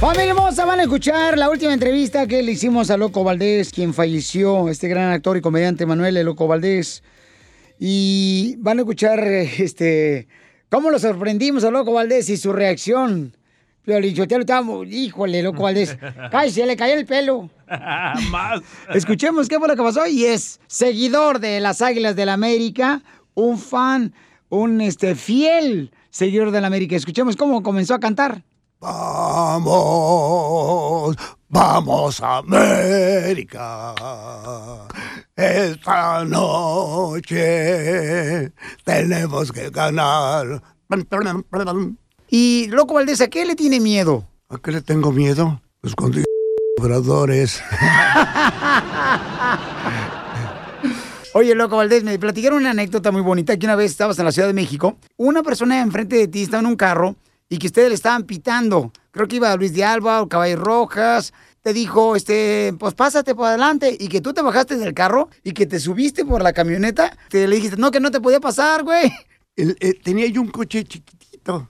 Familia hermosa, van a escuchar la última entrevista que le hicimos a Loco Valdés, quien falleció, este gran actor y comediante Manuel El Loco Valdés. Y van a escuchar este cómo lo sorprendimos a Loco Valdés y su reacción. Pero Lichotelo estaba, híjole, Loco Valdés, cállese, le cayó el pelo. Más. Escuchemos qué fue lo que pasó y es seguidor de las Águilas del América, un fan, un este fiel seguidor del América. Escuchemos cómo comenzó a cantar. Vamos, vamos América. Esta noche tenemos que ganar. Y Loco Valdés, ¿a qué le tiene miedo? ¿A qué le tengo miedo? Pues cuando obradores. Oye, Loco Valdés, me platicaron una anécdota muy bonita que una vez estabas en la Ciudad de México. Una persona enfrente de ti estaba en un carro y que ustedes le estaban pitando. Creo que iba Luis de Alba o Caballos Rojas. Te dijo, este, pues pásate por adelante. Y que tú te bajaste del carro y que te subiste por la camioneta. Te le dijiste, no, que no te podía pasar, güey. El- eh, tenía yo un coche chiquitito,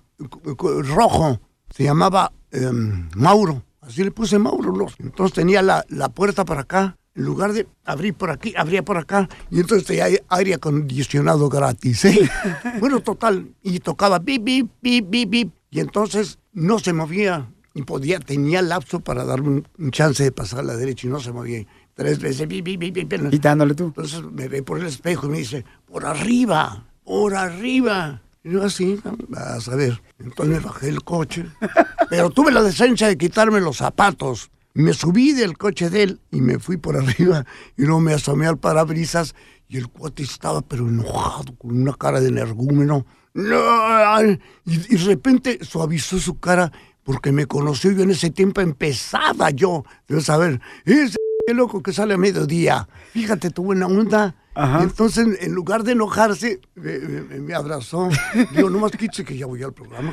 rojo. Se llamaba em, Mauro. Así le puse Mauro. Entonces tenía la, la puerta para acá. En lugar de abrir por aquí, abría por acá. Y entonces tenía aire acondicionado gratis. ¿eh? bueno, total. Y tocaba bip, bip, bip, bip, bip. Y entonces no se movía. Y podía, tenía lapso para darme un, chance de pasar a la derecha y no se movía. Tres veces, bip, bip, bip, bip. Quitándole tú. Entonces me ve por el espejo y me dice, por arriba, por arriba. Y yo así, vas a ver. Entonces me bajé el coche. Pero tuve la decencia de quitarme los zapatos. Me subí del coche de él y me fui por arriba. Y luego me asomé al parabrisas y el cuate estaba pero enojado, con una cara de energúmeno. No, y, y de repente suavizó su cara porque me conoció. Yo en ese tiempo empezaba yo. Debes saber, ese qué loco que sale a mediodía. Fíjate tu buena onda. Entonces, en lugar de enojarse, me, me- me abrazó. Digo, nomás quítese que ya voy al programa.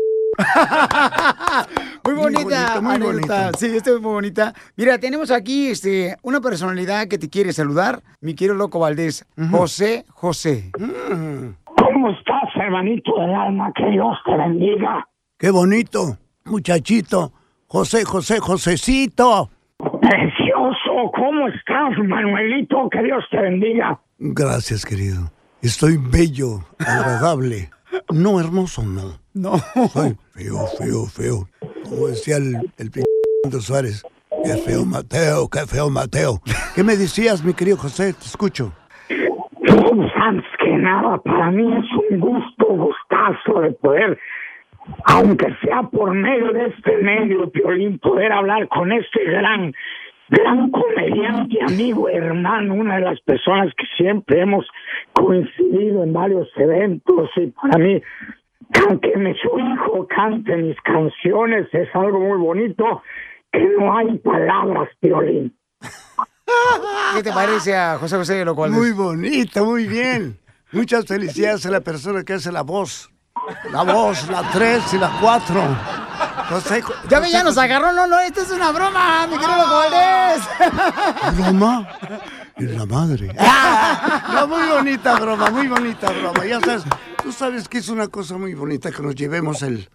Muy bonita, muy bonito. Sí, esta es muy bonita. Mira, tenemos aquí este, una personalidad que te quiere saludar, mi querido Loco Valdés, José José. ¿Cómo estás, hermanito del alma? Que Dios te bendiga. Qué bonito, muchachito. José, José, Josecito. Precioso, ¿cómo estás, Manuelito? Que Dios te bendiga. Gracias, querido. Estoy bello, agradable. No hermoso, no. No. Soy feo, feo, feo. Como decía el, el p... Suárez. Qué feo Mateo, qué feo Mateo. ¿Qué me decías, mi querido José? Te escucho. Que nada, para mí es un gusto, gustazo de poder, aunque sea por medio de este medio, Piolín, poder hablar con este gran, gran comediante, amigo, hermano, una de las personas que siempre hemos coincidido en varios eventos y para mí, que me su hijo cante mis canciones es algo muy bonito, que no hay palabras, Piolín. ¿Qué te parece a José José Loco Valdés? Muy bonito, muy bien. Muchas felicidades a la persona que hace la voz. La voz, la tres y la cuatro. José, Ya ve, José ya nos José- agarró. No, no, esto es una broma, mi querido Loco Valdés. ¿Broma? Y la madre. No, muy bonita broma, muy bonita broma. Ya sabes, tú sabes que es una cosa muy bonita que nos llevemos el...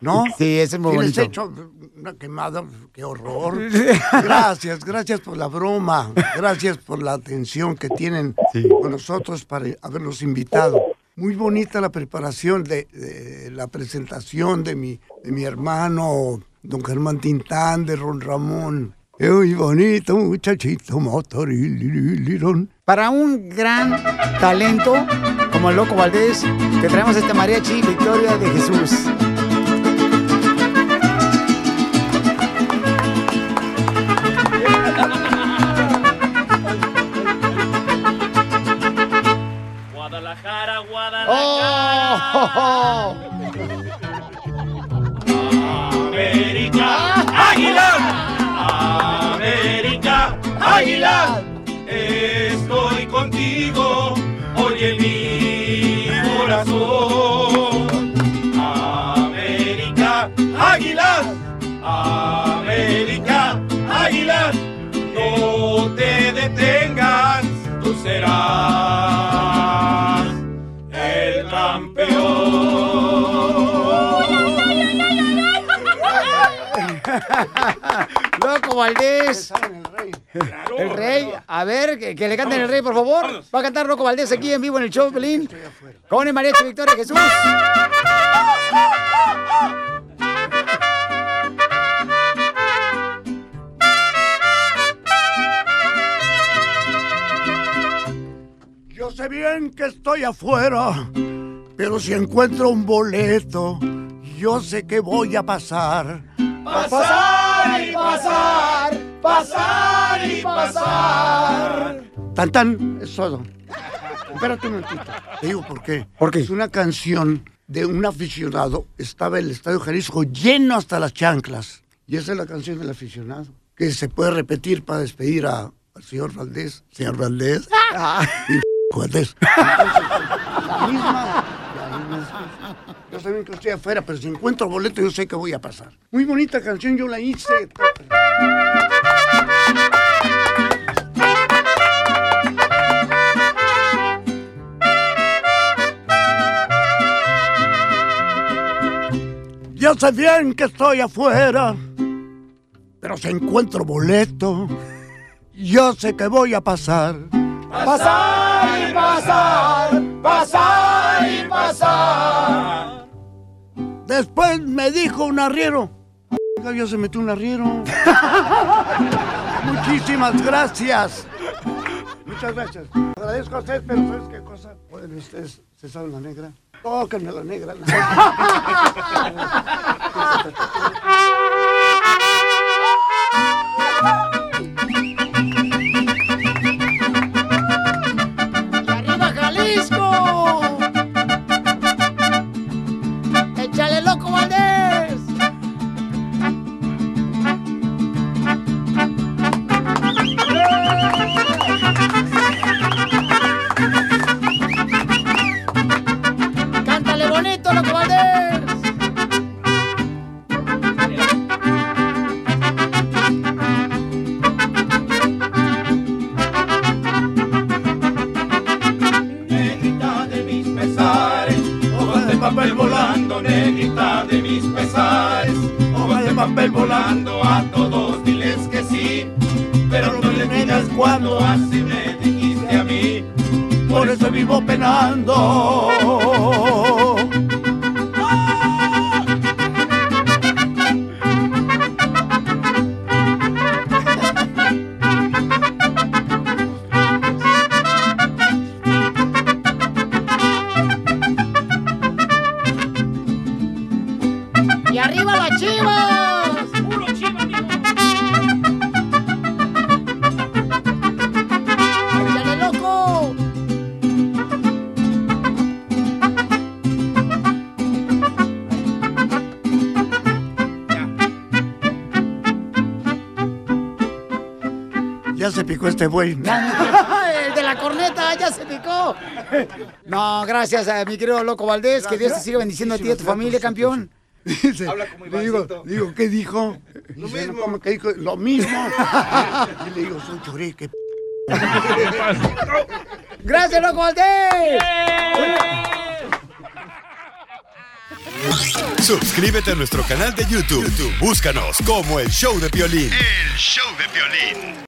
¿No? Sí, ese es muy Y les bonito. he hecho una quemada, qué horror. Gracias, gracias por la broma. Gracias por la atención que tienen con nosotros para habernos invitado. Muy bonita la preparación de, de la presentación de mi, de mi hermano, don Germán Tintán, de Ron Ramón. Muy bonito, muchachito, motorilirón. Para un gran talento como el Loco Valdés, te traemos este mariachi Victoria de Jesús. Serás el campeón. Loco Valdés. El rey. A ver, que, que le canten el rey, por favor. Va a cantar Loco Valdés aquí en vivo en el show, Pelín. Con el mariachi Victoria Jesús. Yo sé bien que estoy afuera, pero si encuentro un boleto, yo sé que voy a pasar. Pasar y pasar, pasar y pasar. Tan tan, es todo. Espérate un momentito. Te digo por qué. Porque Es una canción de un aficionado. Estaba el Estadio Jalisco lleno hasta las chanclas. Y esa es la canción del aficionado. Que se puede repetir para despedir a- al señor Valdés. Señor Valdés. Valdés. Entonces, la misma. la misma- Yo sé bien que estoy afuera, pero si encuentro boleto, yo sé que voy a pasar. Muy bonita canción, yo la hice. Yo sé bien que estoy afuera, pero si encuentro boleto, yo sé que voy a pasar. Pasar y pasar, pasar y pasar. Después me dijo un arriero. "Ah, Ya se metió un arriero. Muchísimas gracias. Muchas gracias. Agradezco a ustedes, pero ¿sabes qué cosa? Pueden ustedes, se saben la negra. Tóquenme la negra. ¡Arriba eso gracias a mi querido Loco Valdés. que Dios te siga bendiciendo a ti y a tu familia, campeón. Dice, le digo, digo, ¿qué dijo? Lo mismo. ¿Cómo que dijo? Lo mismo. y le digo, soy chorique. ¡Gracias, loco Valdés! Suscríbete a nuestro canal de YouTube. YouTube, Búscanos como El Show de Violín. El Show de Violín.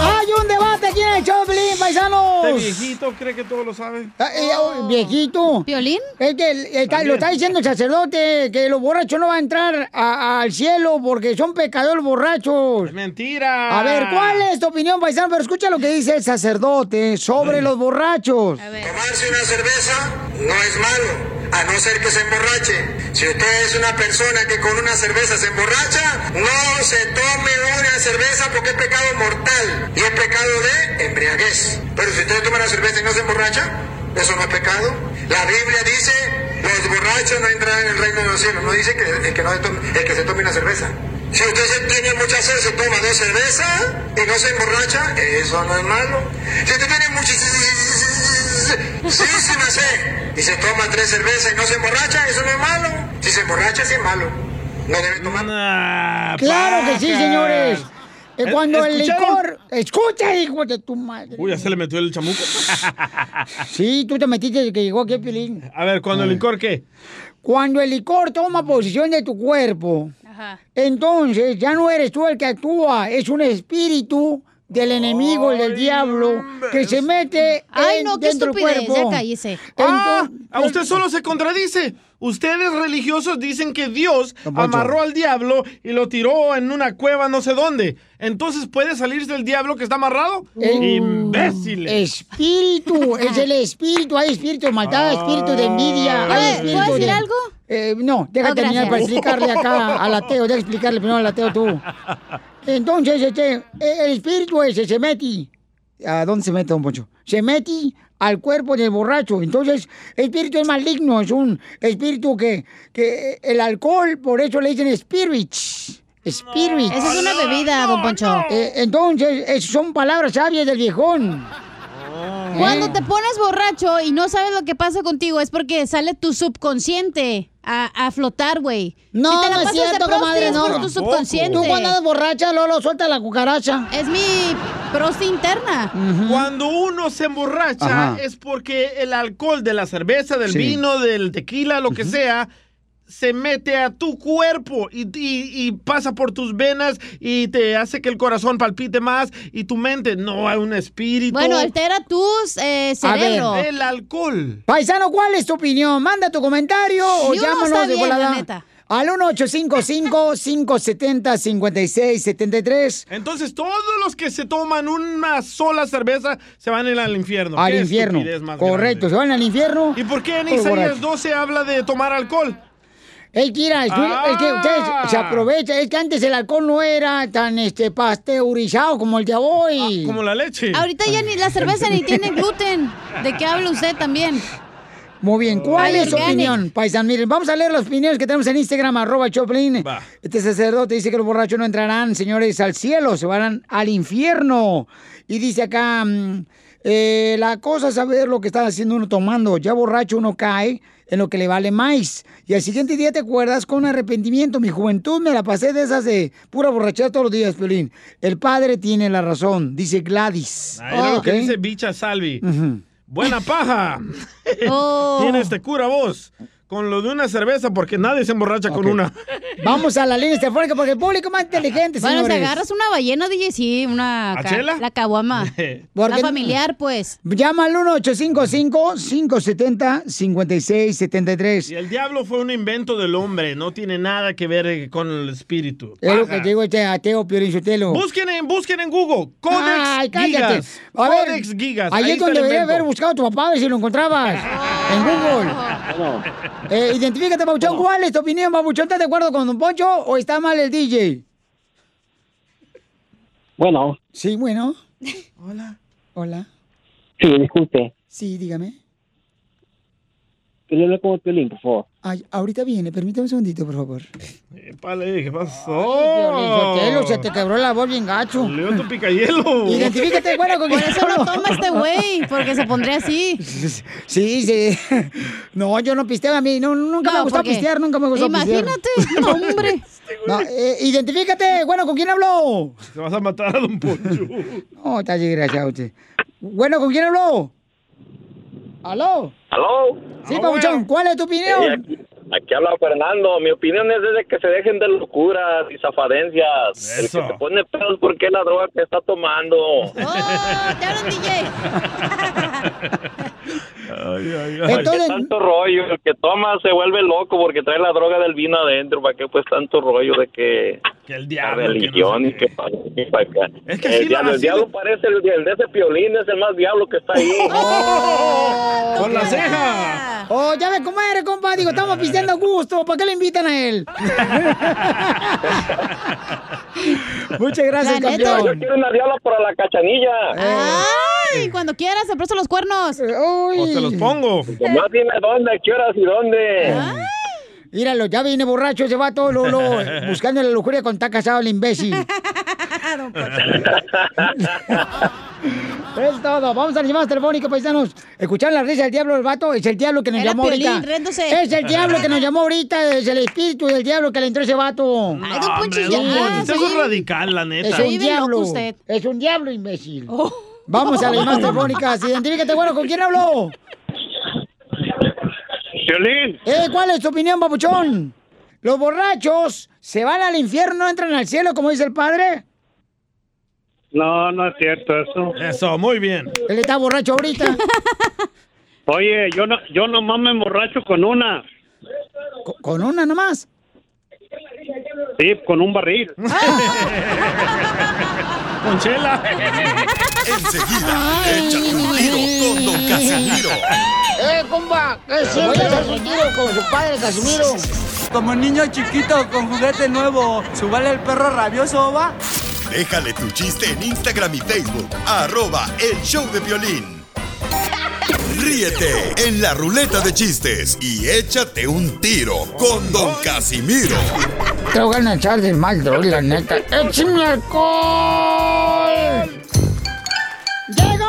Hay un debate aquí en el show, Piolín, paisanos. Este viejito cree que todo lo sabe. Ah, eh, oh, viejito. ¿Violín? Es que el- el- lo está diciendo el sacerdote, que los borrachos no van a entrar a- al cielo porque son pecadores borrachos. Mentira. A ver, ¿cuál es tu opinión, paisano? Pero escucha lo que dice el sacerdote sobre los borrachos. Tomarse una cerveza no es malo, a no ser que se emborrache. Si usted es una persona que con una cerveza se emborracha, no se tome una cerveza porque es pecado mortal y es pecado de embriaguez. Pero si usted toma una cerveza y no se emborracha, eso no es pecado. La Biblia dice, los borrachos no entrarán en el reino de los cielos. No dice que el que, no se tome, el que se tome una cerveza. Si usted tiene mucha sed, se toma dos cervezas y no se emborracha, eso no es malo. Si usted tiene muchísima sed y se toma tres cervezas y no se emborracha, eso no es malo. Si se emborracha, sí es malo. No debe tomar. Claro que sí, señores. Eh, Eh, Cuando el licor... Escucha, hijo de tu madre. Uy, ya se le metió el chamuco. Sí, tú te metiste desde que llegó aquí el Piolín. A ver, ¿cuando el licor qué? Cuando el licor toma posición de tu cuerpo, entonces ya no eres tú el que actúa, es un espíritu del enemigo, el del diablo, que se mete Ay, en- no, qué dentro del estupidez, cuerpo. ya cállese. Ah, a usted solo se contradice. Ustedes religiosos dicen que Dios amarró al diablo y lo tiró en una cueva no sé dónde. Entonces, ¿puede salirse el diablo que está amarrado? El- ¡Imbéciles! Espíritu, es el espíritu, hay espíritu de maldad, espíritu de envidia. ¿Puedo- hay puedo espíritu decir de- algo? Eh, no, deja Oh, terminar para explicarle acá al ateo, deja explicarle primero al ateo tú. Entonces, este, el espíritu ese se mete. ¿A dónde se mete, don Poncho? Se mete al cuerpo del borracho. Entonces, el espíritu es maligno, es un espíritu que, que el alcohol, por eso le dicen spirits. Spirit. Esa es una bebida, don Poncho. Eh, entonces, es- son palabras sabias del viejón. Cuando ¿Eh? te pones borracho y no sabes lo que pasa contigo es porque sale tu subconsciente a, a flotar, güey. No, si te la no es cierto, comadre, no. por tu subconsciente. Tú cuando andas borracha, Lolo, suelta la cucaracha. Es mi prosti interna. Cuando uno se emborracha Ajá. es porque el alcohol de la cerveza, del Sí. vino, del tequila, lo que sea, se mete a tu cuerpo y, y- y pasa por tus venas y te hace que el corazón palpite más y tu mente no hay un espíritu. Bueno, altera tus eh, cerebro. El alcohol. Paisano, ¿cuál es tu opinión? Manda tu comentario o llámanos de volada. Al 1-855-570-5673. Entonces todos los que se toman una sola cerveza se van a ir al infierno. Al infierno. Correcto, se van al infierno. ¿Y por qué en Isaías borrachos. 12 habla de tomar alcohol? Ey, mira, es, es que ustedes se aprovechan. Es que antes el alcohol no era tan este pasteurizado como el de hoy. como la leche. Ahorita ya ni la cerveza ni tiene gluten. ¿De qué habla usted también? Muy bien, ¿cuál Ay, es su opinión, paisan? Miren, vamos a leer las opiniones que tenemos en Instagram, arroba Choplin. Este sacerdote dice que los borrachos no entrarán, señores, al cielo, se van al infierno. Y dice acá, mm, eh, la cosa es saber lo que está haciendo uno tomando. Ya borracho uno cae en lo que le vale más. Y al siguiente día te acuerdas con arrepentimiento. Mi juventud me la pasé de esas de pura borrachera todos los días, Piolín. El padre tiene la razón, dice Gladys. Ah, era lo que dice Bicha Salvi. Buena paja. Oh. Tienes, te cura vos. Con lo de una cerveza, porque nadie se emborracha con una. Vamos a la línea telefónica porque el público más inteligente, Bueno, si señores. agarras una ballena, DJ, sí, una... ¿A chela? La caguama. La familiar, pues. Llama al 1-855-570-5673. Y el diablo fue un invento del hombre, no tiene nada que ver eh, con el espíritu. Es lo que digo este ateo Piorizotelo. Busquen en, busquen en Google. Codex Ay, cállate. Gigas. A ver, Codex Gigas. Ahí, es donde debería haber buscado a tu papá a ver si lo encontrabas. en Google. Eh, identifícate, Pabuchón. ¿Cuál es tu opinión, Pabuchón? ¿Estás de acuerdo con Don Poncho o está mal el DJ? Bueno, Sí, bueno. Hola. Hola. sí, disculpe. Sí, dígame. Quería hablar con el Piolín, por favor. Ay, ahorita viene, permítame un segundito, por favor. Épale, ¿qué pasó? Piolizotelo, se te quebró la voz bien gacho. Leo tu picayelo. Identifícate, bueno, con Por quién eso no toma este güey, porque se pondría así. Sí, sí. No, yo no pisteo a mí. No, nunca me gustó porque- pistear, nunca me gustó Imagínate, pistear. hombre. No, eh, identifícate, bueno, ¿con quién habló? Te vas a matar a Don Poncho. No, está desgraciado usted. Bueno, ¿con quién habló? ¿Aló? ¿Aló? Sí, Pabuchón, ¿cuál es tu opinión? Sí, aquí, habla Fernando. Mi opinión es de que se dejen de locuras y zafadencias. El que se pone pedos porque es la droga que está tomando. Ay, ay, ¿Para qué tanto rollo? El que toma se vuelve loco porque trae la droga del vino adentro. ¿Para qué pues tanto rollo de que, que el la diablo, religión y que para acá? Es que el, sí, diablo, el diablo parece el, el de ese piolín, es el más diablo que está ahí. ¡Con la ceja! Oh, ya ve cómo eres, compa. Digo, estamos pisteando a gusto. ¿Para qué le invitan a él? Muchas gracias, La neta. Yo campeón. quiero una diabla para la cachanilla. Ay, cuando quieras, te presto los cuernos. O te los pongo. Nomás dime dónde, qué horas y dónde. Míralo, ya viene borracho ese vato, lo, lo, buscando la lujuria con está casado el imbécil. es todo. Vamos a las llamadas telefónicas, paisanos. Escuchar la risa del diablo del vato. Es el diablo que nos Era llamó Piolín, ahorita. Es el diablo que nos llamó ahorita. Es el espíritu del diablo que le entró ese vato. Ay, don Poncho, ya. Usted es radical, la neta. Es un diablo. Es un diablo, imbécil. Vamos a las llamadas telefónicas. Identifícate, bueno, ¿con quién habló? Eh, ¿cuál es tu opinión, papuchón? ¿Los borrachos se van al infierno, no entran al cielo, como dice el padre? No, no es cierto eso. Eso, muy bien. Él está borracho ahorita. Oye, yo no, yo nomás me emborracho con una. ¿Con una nomás? Sí, con un barril. Con chela. Enseguida, échate un tiro con Don Casimiro. ¡Eh, compa! ¿Qué sientes? ¿Haz un tiro con su padre, Casimiro? Como niño chiquito con juguete nuevo, ¿subale el perro rabioso, va? Déjale tu chiste en Instagram y Facebook. Arroba El Show de Violín. Ríete en la ruleta de chistes y échate un tiro con Don Casimiro. Te voy a echar de mal, droga, la neta. ¡Échame alcohol! ¡Llegó!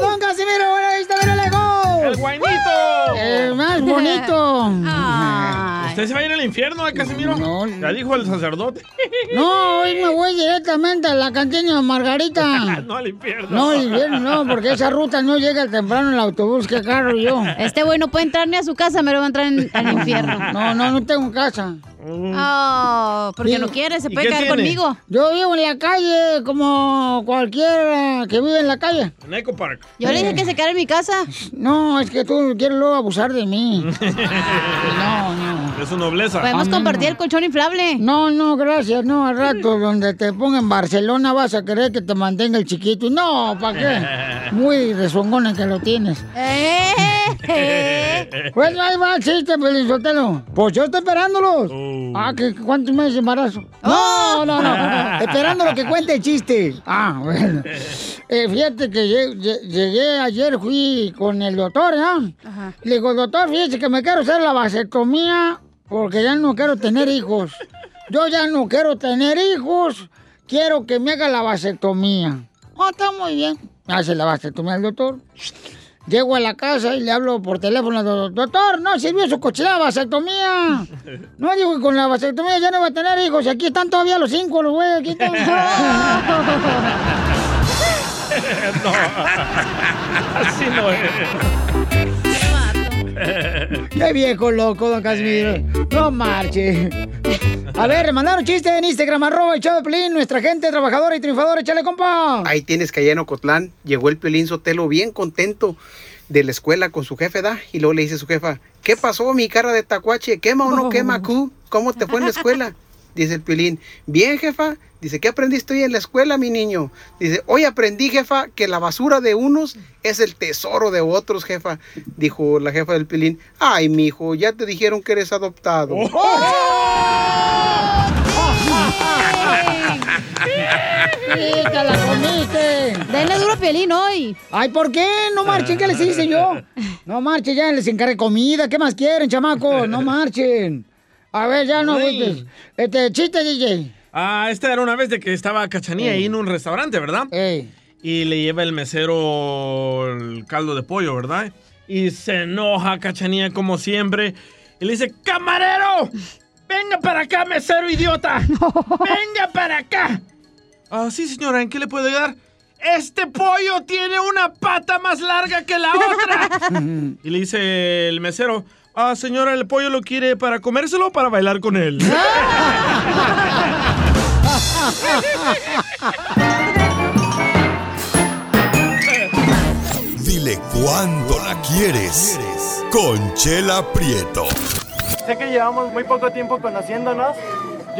¡Don Casimiro! ¡Bueno, ahí está, mira, llegó! ¡El guainito! ¡El más bonito! ¿Usted se va a ir al infierno, eh, Casimiro? No. Ya dijo el sacerdote. No, hoy me voy directamente a la cantina de Margarita. no al infierno. No, el viernes no, porque esa ruta no llega temprano el autobús que agarro yo. Este güey no puede entrar ni a su casa, me lo va a entrar en- al infierno. No, no, no tengo casa. Oh, porque no quiere, se ¿Y puede quedar tiene? conmigo. Yo vivo en la calle como cualquiera que vive en la calle. En Eco Park. Yo le dije que se quedara en mi casa. No, es que tú quieres luego abusar de mí. No, no. Es su nobleza. Podemos Ah, compartir no. el colchón inflable. No, no, gracias. No, al rato donde te ponga en Barcelona vas a querer que te mantenga el chiquito. No, ¿para qué? Muy rezongona que lo tienes. Eh, Pues ahí va el chiste, Pelizotelo. Pues yo estoy esperándolos. Ah, ¿qué, ¿cuántos meses de embarazo? No, no, no. Esperando lo que cuente el chiste. Ah, bueno. Eh, fíjate que lle- lle- llegué ayer, fui con el doctor, ¿ah? Le digo, doctor, fíjese que me quiero hacer la vasectomía porque ya no quiero tener hijos. Yo ya no quiero tener hijos. Quiero que me haga la vasectomía. Ah, está muy bien. Hace la vasectomía el doctor. Llego a la casa y le hablo por teléfono, do- doctor, no sirvió su cochinada vasectomía. No digo que con la vasectomía ya no va a tener hijos. Aquí están todavía los cinco, los güeyes, aquí están. no. Así no es. Qué viejo loco, don Casimiro. No marche. A ver, mandaron chiste en Instagram, arroba el de Pelín, nuestra gente trabajadora y triunfadora, échale compa. Ahí tienes que allá en Ocotlán llegó el Piolín Sotelo bien contento de la escuela con su jefe, ¿da? Y luego le dice a su jefa, ¿qué pasó mi cara de tacuache? ¿Quema o no quema, cu? ¿Cómo te fue en la escuela? Dice el Piolín, bien jefa. Dice, ¿qué aprendiste hoy en la escuela, mi niño? Dice, hoy aprendí, jefa, que la basura de unos es el tesoro de otros, jefa. Dijo la jefa del Piolín, ay, mijo, ya te dijeron que eres adoptado. ¡Sí, te la comiste! Denle duro Piolín hoy. Ay, ¿por qué? No marchen, ¿qué les hice yo? No marchen, ya les encargué comida. ¿Qué más quieren, chamacos? No marchen. A ver, ya no. Pues, Este, chiste, DJ. Ah, esta era una vez de que estaba Cachanía ahí en un restaurante, ¿verdad? Y le lleva el mesero el caldo de pollo, ¿verdad? Y se enoja Cachanía como siempre. Y le dice, ¡camarero! ¡Venga para acá, mesero idiota! ¡Venga para acá! Ah, sí, señora, ¿en qué le puedo ayudar? ¡Este pollo tiene una pata más larga que la otra! y le dice el mesero, ah, señora, ¿el pollo lo quiere para comérselo o para bailar con él? Dile cuándo la quieres. Conchela Prieto. Sé que llevamos muy poco tiempo conociéndonos.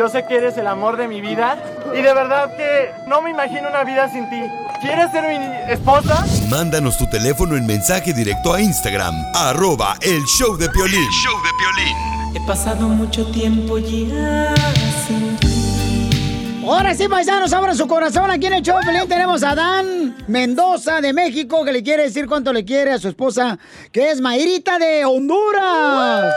Yo sé que eres el amor de mi vida. Y de verdad que no me imagino una vida sin ti. ¿Quieres ser mi esposa? Mándanos tu teléfono en mensaje directo a Instagram, arroba el show de Piolín. He pasado mucho tiempo ya sin ti. Ahora sí, paisanos, abran su corazón. Aquí en el show de Pelín tenemos a Dan Mendoza de México que le quiere decir cuánto le quiere a su esposa, que es Mayrita de Honduras.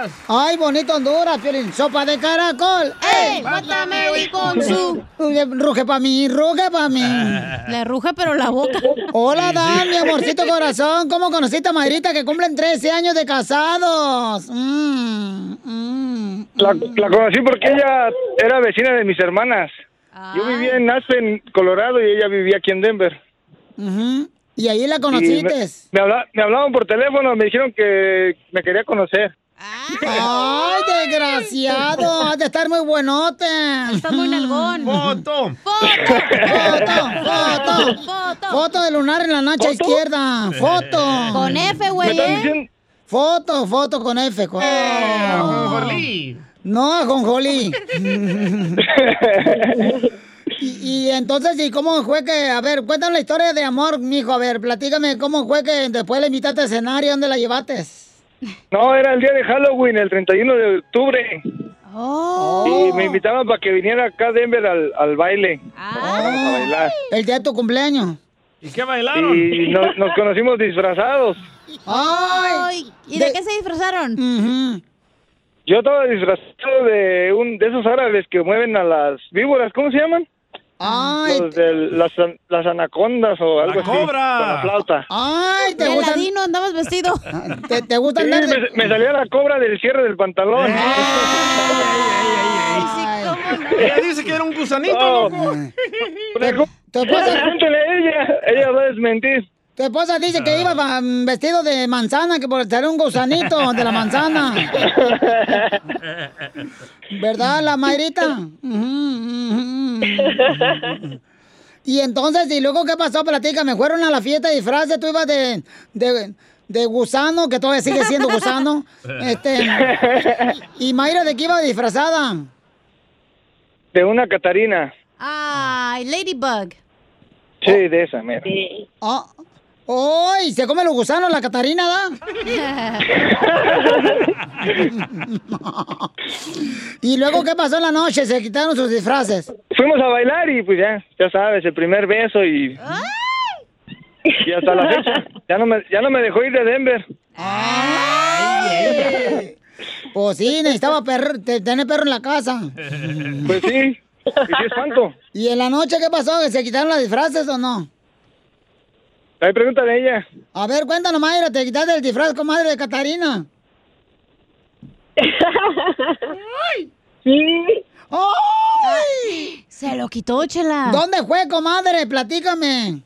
¡Honduras! Ay, bonito Honduras, Piolín. Sopa de caracol. ¡Ey! Mátame hoy con su- Ruge pa' mí, ruge pa' mí. Le ruge, pero la boca. Hola, Dan, mi amorcito corazón. ¿Cómo conociste a Mayrita que cumplen 13 años de casados? Mm, mm. La, la conocí porque ella era vecina de mis hermanas. Yo vivía en Aspen, Colorado, y ella vivía aquí en Denver. Y ahí la conociste. Me, me habla- me hablaban por teléfono, me dijeron que me quería conocer. ¡Ay, desgraciado! Has de estar muy buenote. Estás muy nalgón. ¡Foto! ¡Foto! ¡Foto! ¡Foto! ¡Foto de lunar en la nacha izquierda! ¡Foto! Con F, güey, ¿Me están ¿eh? diciendo? Foto, foto con F. Con... ajonjolí. No, ajonjolí. y, y entonces, ¿y cómo fue que, a ver, cuéntame la historia de amor, mijo, a ver, platícame cómo fue que después la invitaste a cenar y dónde la llevaste. No, era el día de Halloween, el 31 de octubre. Oh. Y me invitaban para que viniera acá a Denver al, al baile. Vamos a bailar. El día de tu cumpleaños. ¿Y qué bailaron? Y nos, nos conocimos disfrazados. Ay, ¿y de, qué se disfrazaron? Yo estaba disfrazado de un de esos árabes que mueven a las víboras, ¿cómo se llaman? Los de las, las anacondas o algo así. cobra! Con la flauta. Ay, te gusta. ladino andabas vestido. ¿Te, te gusta Sí, andar de- me, me salía la cobra del cierre del pantalón. Ella dice que era un gusanito, No. loco. Tu esposa, Pregúntale a ella, ella va a desmentir. tu esposa dice que iba va- vestido de manzana, que por ser un gusanito de la manzana. ¿Verdad, la Mayrita? Ujú. Y entonces, ¿y luego qué pasó? Platícame, fueron a la fiesta de disfraces, tú ibas de, de, de gusano, que todavía sigue siendo gusano. Este, ¿Y Mayra de qué iba disfrazada? De una Catarina. Ay, Ladybug. Sí, de esa, mira. Ah, ¡Ay! ¿Se come los gusanos la Catarina, da? ¿Y luego qué pasó en la noche? ¿Se quitaron sus disfraces? Fuimos a bailar y pues ya, ya sabes, el primer beso y... Y hasta la fecha, ya no me, ya no me dejó ir de Denver. Pues sí, necesitaba perro, te- tener perro en la casa. Pues sí, y sí espanto. ¿Y en la noche qué pasó? ¿Se quitaron los disfraces o no? Ahí pregúntale a ella. A ver, cuéntanos, Mayra, ¿te quitaste el disfraz, comadre de Catarina? Sí. ¡Ay! Se lo quitó, chela. ¿Dónde fue, comadre? Platícame.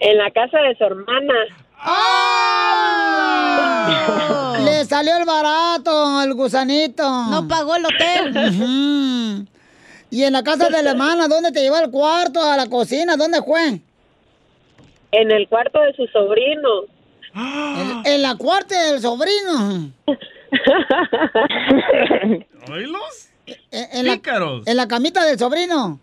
En la casa de su hermana. ¡Ah! Le salió el barato, el gusanito. No pagó el hotel. Y en la casa de la hermana, ¿dónde te llevó al cuarto, a la cocina? ¿Dónde fue? En el cuarto de su sobrino. En, en la cuarta del sobrino. ¿Oílos? En, en la, Pícaros. en la camita del sobrino.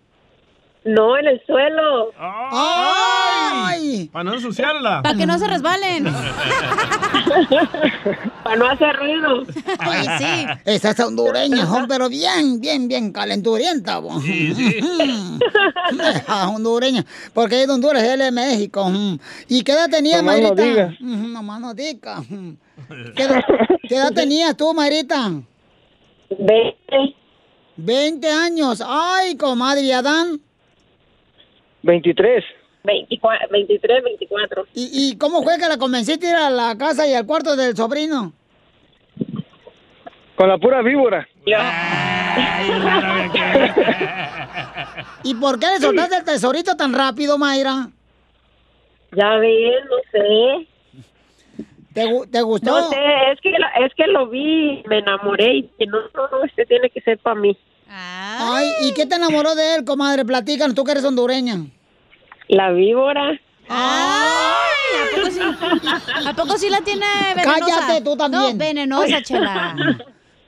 No, en el suelo. ¡Ay! Para no ensuciarla. Para que no se resbalen. Para no hacer ruido. Oye, sí. Esa es hondureña, pero bien, bien, bien calenturienta. bo. Sí, sí. Ah, hondureña. Porque es de Honduras, él es de México. mm. ¿Y qué edad tenía, Nomás no Mayrita? digas. Nomás no digas. mm. ¿Qué edad, qué edad tenías tú, Mayrita? Veinte. 20 años. Ay, comadre, ¿y Adán? 23. 24, 23, 24. ¿Y, ¿Y cómo fue que la convenciste a ir a la casa y al cuarto del sobrino? Con la pura víbora. ¿Y por qué le soltaste el tesorito tan rápido, Mayra? Ya ves, no sé. ¿Te, te gustó? No sé, es que, la- es que lo vi, me enamoré y no, no, no, este tiene que ser para mí. Ay, ¿y qué te enamoró de él, comadre? Platícanos, tú que eres hondureña. La víbora. Ay, ¿a poco sí, ¿a poco sí la tiene venenosa? Cállate, tú también. No, venenosa, chela.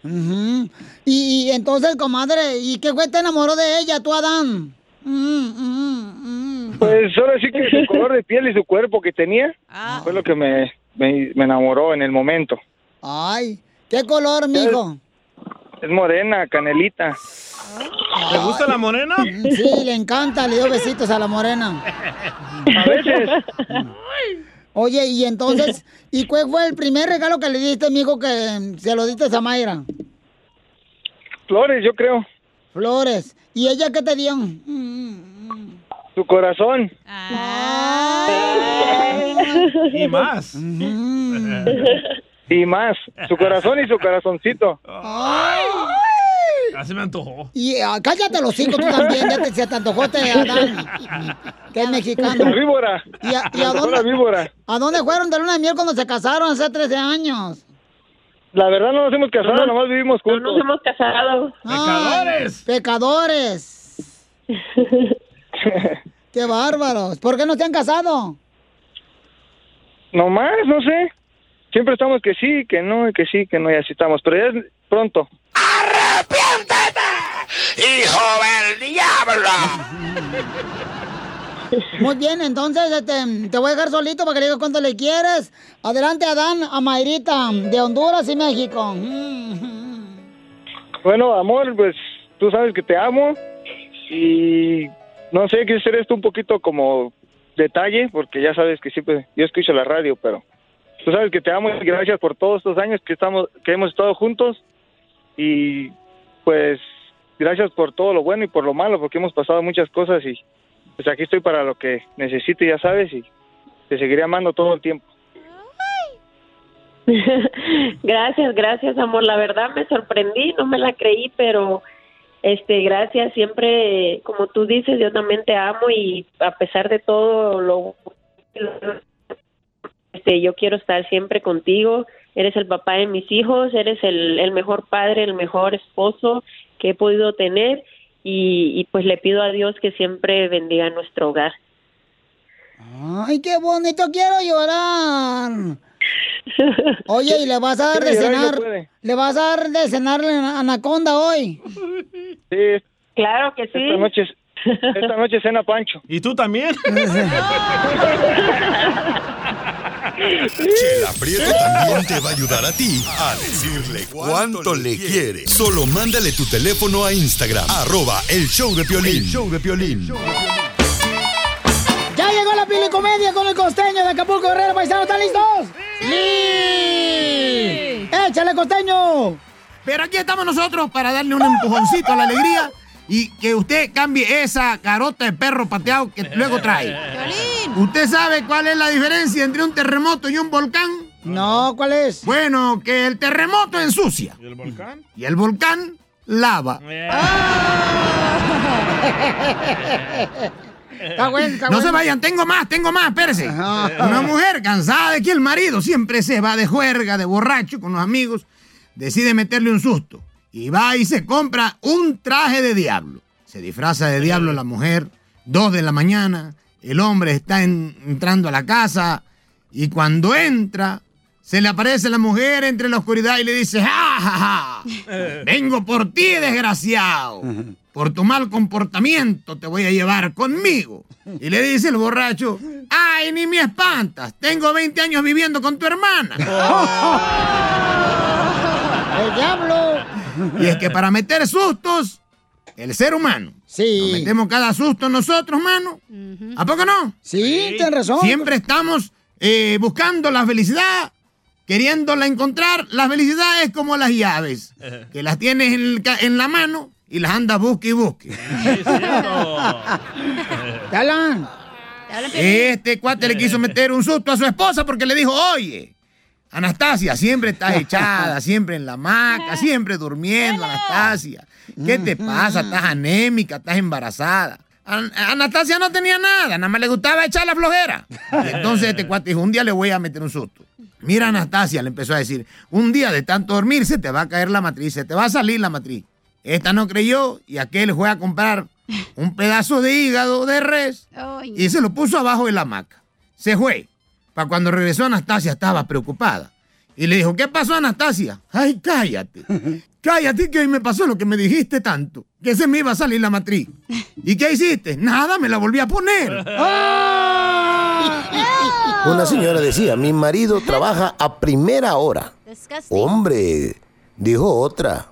Ujú. y, y entonces, comadre, ¿y qué fue te enamoró de ella, tú, Adán? Mm, mm, mm. Pues ahora sí que su color de piel y su cuerpo que tenía Ah. fue lo que me, me, me enamoró en el momento. Ay, ¿qué color, mijo? Es morena, canelita. ¿Te gusta la morena? Sí, le encanta, le dio besitos a la morena. A veces. Oye, y entonces, ¿y cuál fue el primer regalo que le diste, amigo, que se lo diste a Mayra? Flores, yo creo. Flores. ¿Y ella qué te dio? Su corazón. Y más. Y más. Su corazón y su corazoncito. Así me antojó. Y ah, cállate los cinco tú también, ya te, se te antojó te Adán, que es mexicano. La víbora. ¿Y a, y dónde, la víbora. a dónde fueron de luna de miel cuando se casaron hace 13 años? La verdad no nos hemos casado, nomás vivimos No juntos. nos hemos casado. ¡Pecadores! ¡Pecadores! ¡Qué bárbaros! ¿Por qué no se han casado? Nomás, no sé. Siempre estamos que sí, que no, y que sí, que no, y así estamos. Pero ya es pronto. ¡Hijo del diablo! Muy bien, entonces este, te voy a dejar solito para que le digas cuánto le quieres. Adelante, Adán, a Mayrita, de Honduras y México. Bueno, amor, pues tú sabes que te amo. Y no sé, quise hacer esto un poquito como detalle, porque ya sabes que siempre yo escucho la radio, pero tú sabes que te amo y gracias por todos estos años que estamos, que hemos estado juntos. Y pues gracias por todo lo bueno y por lo malo, porque hemos pasado muchas cosas y pues aquí estoy para lo que necesite, ya sabes, y te seguiré amando todo el tiempo. gracias, gracias, amor. La verdad me sorprendí, no me la creí, pero este, gracias. Siempre, como tú dices, yo también te amo y a pesar de todo lo, este, yo quiero estar siempre contigo. Eres el papá de mis hijos, eres el, el mejor padre, el mejor esposo que he podido tener y, y pues le pido a Dios que siempre bendiga nuestro hogar. Ay, qué bonito, quiero llorar. Oye, ¿y le vas a dar de no cenar? ¿Le vas a dar de cenar a Anaconda hoy? Sí, Claro que sí. esta noche, esta noche cena Pancho. ¿Y tú también? Chela Prieto también te va a ayudar a ti a decirle cuánto le quiere. Solo mándale tu teléfono a Instagram, arroba el show de Piolín. El show de Piolín. ¡Ya llegó la pilicomedia con el costeño de Acapulco Guerrero Paisano! ¿Están listos? ¡Sí! ¡Échale, costeño! Pero aquí estamos nosotros para darle un empujoncito a la alegría y que usted cambie esa carota de perro pateado que luego trae. ¿Usted sabe cuál es la diferencia entre un terremoto y un volcán? No, ¿cuál es? Bueno, que el terremoto ensucia ¿Y el volcán? y el volcán lava. Está bueno, está No se vayan, tengo más, tengo más, espérese. Una mujer cansada de que el marido siempre se va de juerga, de borracho con los amigos, decide meterle un susto. Y va y se compra un traje de diablo. Se disfraza de diablo la mujer, dos de la mañana, el hombre está en- entrando a la casa y cuando entra, se le aparece la mujer entre la oscuridad y le dice, ¡Ja, ja, ja! Vengo por ti, desgraciado. Por tu mal comportamiento te voy a llevar conmigo. Y le dice el borracho, ¡ay, ni me espantas! Tengo 20 años viviendo con tu hermana. ¡El diablo! Y es que para meter sustos, el ser humano. Sí. Nos metemos cada susto nosotros, mano. ¿A poco no? Sí, tienes razón. Siempre estamos eh, buscando la felicidad, queriéndola encontrar. La felicidad es como las llaves, que las tienes en, el ca- en la mano y las andas busque y busque. Talan. Este cuate le quiso meter un susto a su esposa porque le dijo, oye, Anastasia, siempre estás echada, siempre en la hamaca, siempre durmiendo, Anastasia. ¿Qué te pasa? Estás anémica, estás embarazada. An- Anastasia no tenía nada, nada más le gustaba echar la flojera. Y entonces este cuate dijo, un día le voy a meter un susto. Mira, Anastasia, le empezó a decir, un día de tanto dormir se te va a caer la matriz, se te va a salir la matriz. Esta no creyó y aquel fue a comprar un pedazo de hígado de res y se lo puso abajo de la hamaca. Se fue. Para cuando regresó Anastasia estaba preocupada. Y le dijo, ¿qué pasó Anastasia? Ay, cállate. Cállate que hoy me pasó lo que me dijiste tanto. Que se me iba a salir la matriz. ¿Y qué hiciste? Nada, me la volví a poner. Una señora decía, mi marido trabaja a primera hora. Hombre, dijo otra.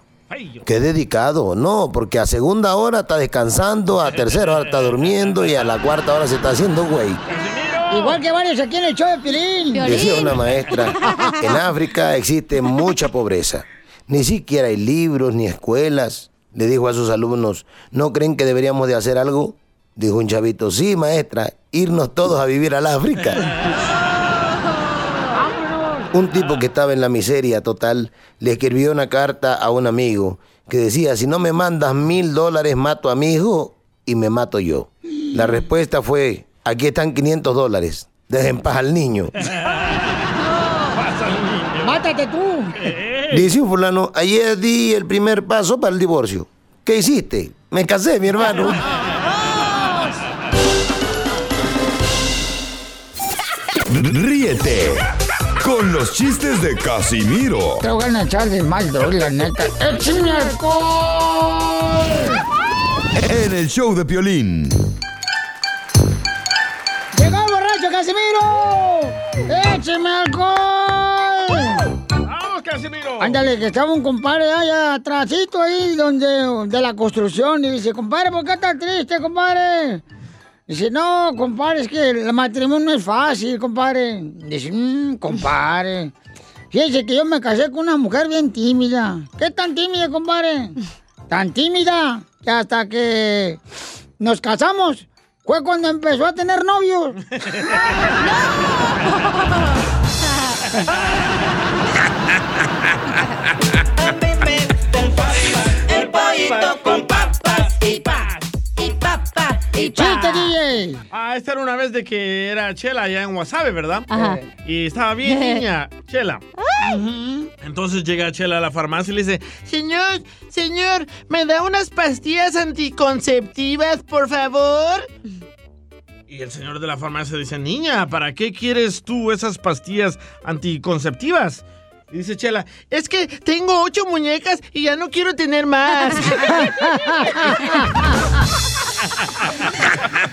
Qué dedicado. No, porque a segunda hora está descansando, a tercera hora está durmiendo y a la cuarta hora se está haciendo güey. Igual que varios aquí en el show de Pilín. Decía una maestra, en África existe mucha pobreza. Ni siquiera hay libros ni escuelas. Le dijo a sus alumnos, ¿no creen que deberíamos de hacer algo? Dijo un chavito, sí, maestra, irnos todos a vivir al África. Un tipo que estaba en la miseria total le escribió una carta a un amigo que decía, si no me mandas mil dólares, mato a mi hijo y me mato yo. La respuesta fue, aquí están 500 dólares, dejen paz al niño. Mátate tú. Dice un fulano, ayer di el primer paso para el divorcio. ¿Qué hiciste? Me casé, mi hermano. Ríete con los chistes de Casimiro Te voy a echar de mal, la neta. ¡Échame alcohol! en el show de Piolín. ¡Llegó el borracho Casimiro! ¡Écheme alcohol! ¡Vamos, Casimiro! Ándale, que estaba un compadre allá atrásito ahí donde, de la construcción y dice, compadre, ¿por qué estás triste, compadre? Dice, no, compadre, es que el matrimonio no es fácil, compadre. Dice, mmm, compadre. Fíjese que yo me casé con una mujer bien tímida. ¿Qué tan tímida, compadre? Tan tímida que hasta que nos casamos fue cuando empezó a tener novios. El pollito con ¡Chiste, DJ! Ah, esta era una vez de que era Chela allá en Wasabe, ¿verdad? Ajá. Y estaba bien niña, Chela. Entonces llega Chela a la farmacia y le dice, Señor, señor, ¿me da unas pastillas anticonceptivas, por favor? y el señor de la farmacia dice, niña, ¿para qué quieres tú esas pastillas anticonceptivas? Y dice Chela, Es que tengo ocho muñecas y ya no quiero tener más.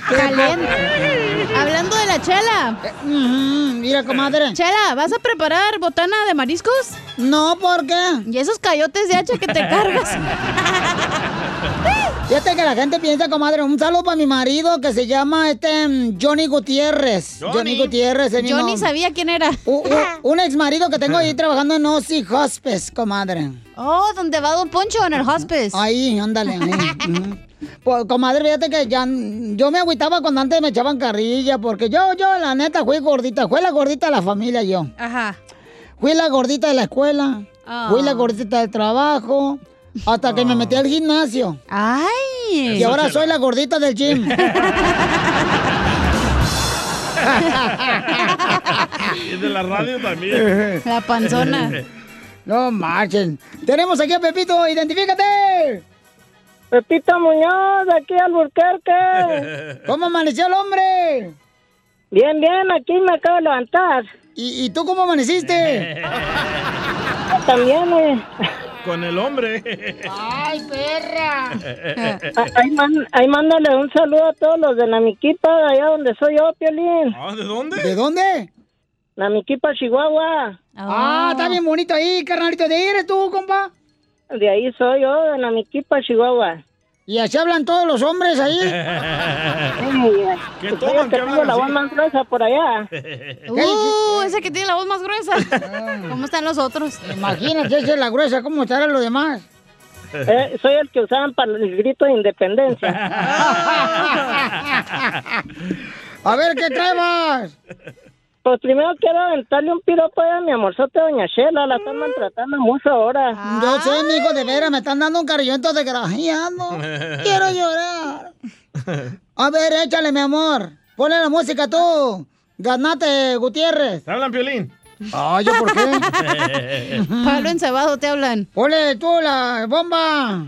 Caliente. Hablando de la chela. mira, comadre. Chela, ¿vas a preparar botana de mariscos? No, ¿por qué? ¿Y esos cayotes de hacha que te cargas? Fíjate que la gente piensa, comadre, un saludo para mi marido que se llama este mm, Johnny Gutiérrez. Johnny, Gutiérrez. el mismo- ni sabía quién era. U- u- un ex marido que tengo ahí trabajando en Osi Hospice, comadre. Oh, ¿dónde va Don Poncho en el hospice? Ahí, ándale. ahí. Pues, comadre, fíjate que ya yo me agüitaba cuando antes me echaban carrilla, porque yo, yo, la neta, fui gordita, fui la gordita de la familia yo. Ajá. Fui la gordita de la escuela, Ah. fui la gordita del trabajo, Hasta que me metí al gimnasio. ¡Ay! Y ahora soy la gordita del gym. Y de la radio también. La panzona. No marchen. Tenemos aquí a Pepito, identifícate. Pepito Muñoz, de aquí al Burquerque. ¿Cómo amaneció el hombre? Bien, bien, aquí me acabo de levantar. ¿Y, y tú cómo amaneciste? También, eh. Con el hombre. ¡Ay, perra! Ah, Ahí, man- ahí mándale un saludo a todos los de Namiquipa, de allá donde soy yo, Piolín. Ah, ¿De dónde? ¿De dónde? Namiquipa, Chihuahua. Ah, está bien bonito ahí, carnalito. ¿De ahí eres tú, compa? De ahí soy yo, de Namiquipa, Chihuahua. ¿Y así hablan todos los hombres ahí? ¿Qué toman? ¿Qué que tengo hablan la voz más gruesa por allá. Uh, ese que tiene la voz más gruesa. ¿Cómo están los otros? Imagínate, esa es la gruesa. ¿Cómo estarán los demás? Eh, soy el que usaban para el grito de independencia. A ver, ¿qué traebas? Pues primero quiero aventarle un piropo a mi amorzote doña Shela, la están maltratando mucho ahora. Yo sé, mijo, de veras, me están dando un cariñito desgraciado. Quiero llorar. A ver, échale, mi amor. Ponle la música tú. Ganate, Gutiérrez. ¿Te hablan, Piolín? Ah, ¿yo por qué? Pablo encebado te hablan. Ponle tú la bomba.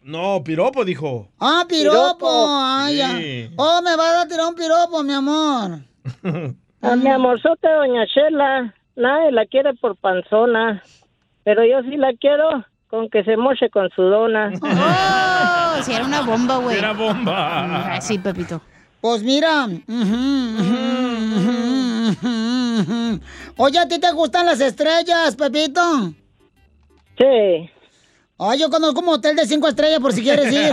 No, piropo, dijo. Ah, piropo. Ay, ya. Sí. Oh, me vas a tirar un piropo, mi amor. A mi amorzote doña Shela, nadie la quiere por panzona, pero yo sí la quiero con que se moche con su dona. Oh, si era una bomba, güey. Era bomba. Ah, sí, Pepito. Pues mira. Oye, ¿a ti te gustan las estrellas, Pepito? Sí. Ay, yo conozco un hotel de cinco estrellas por si quieres ir.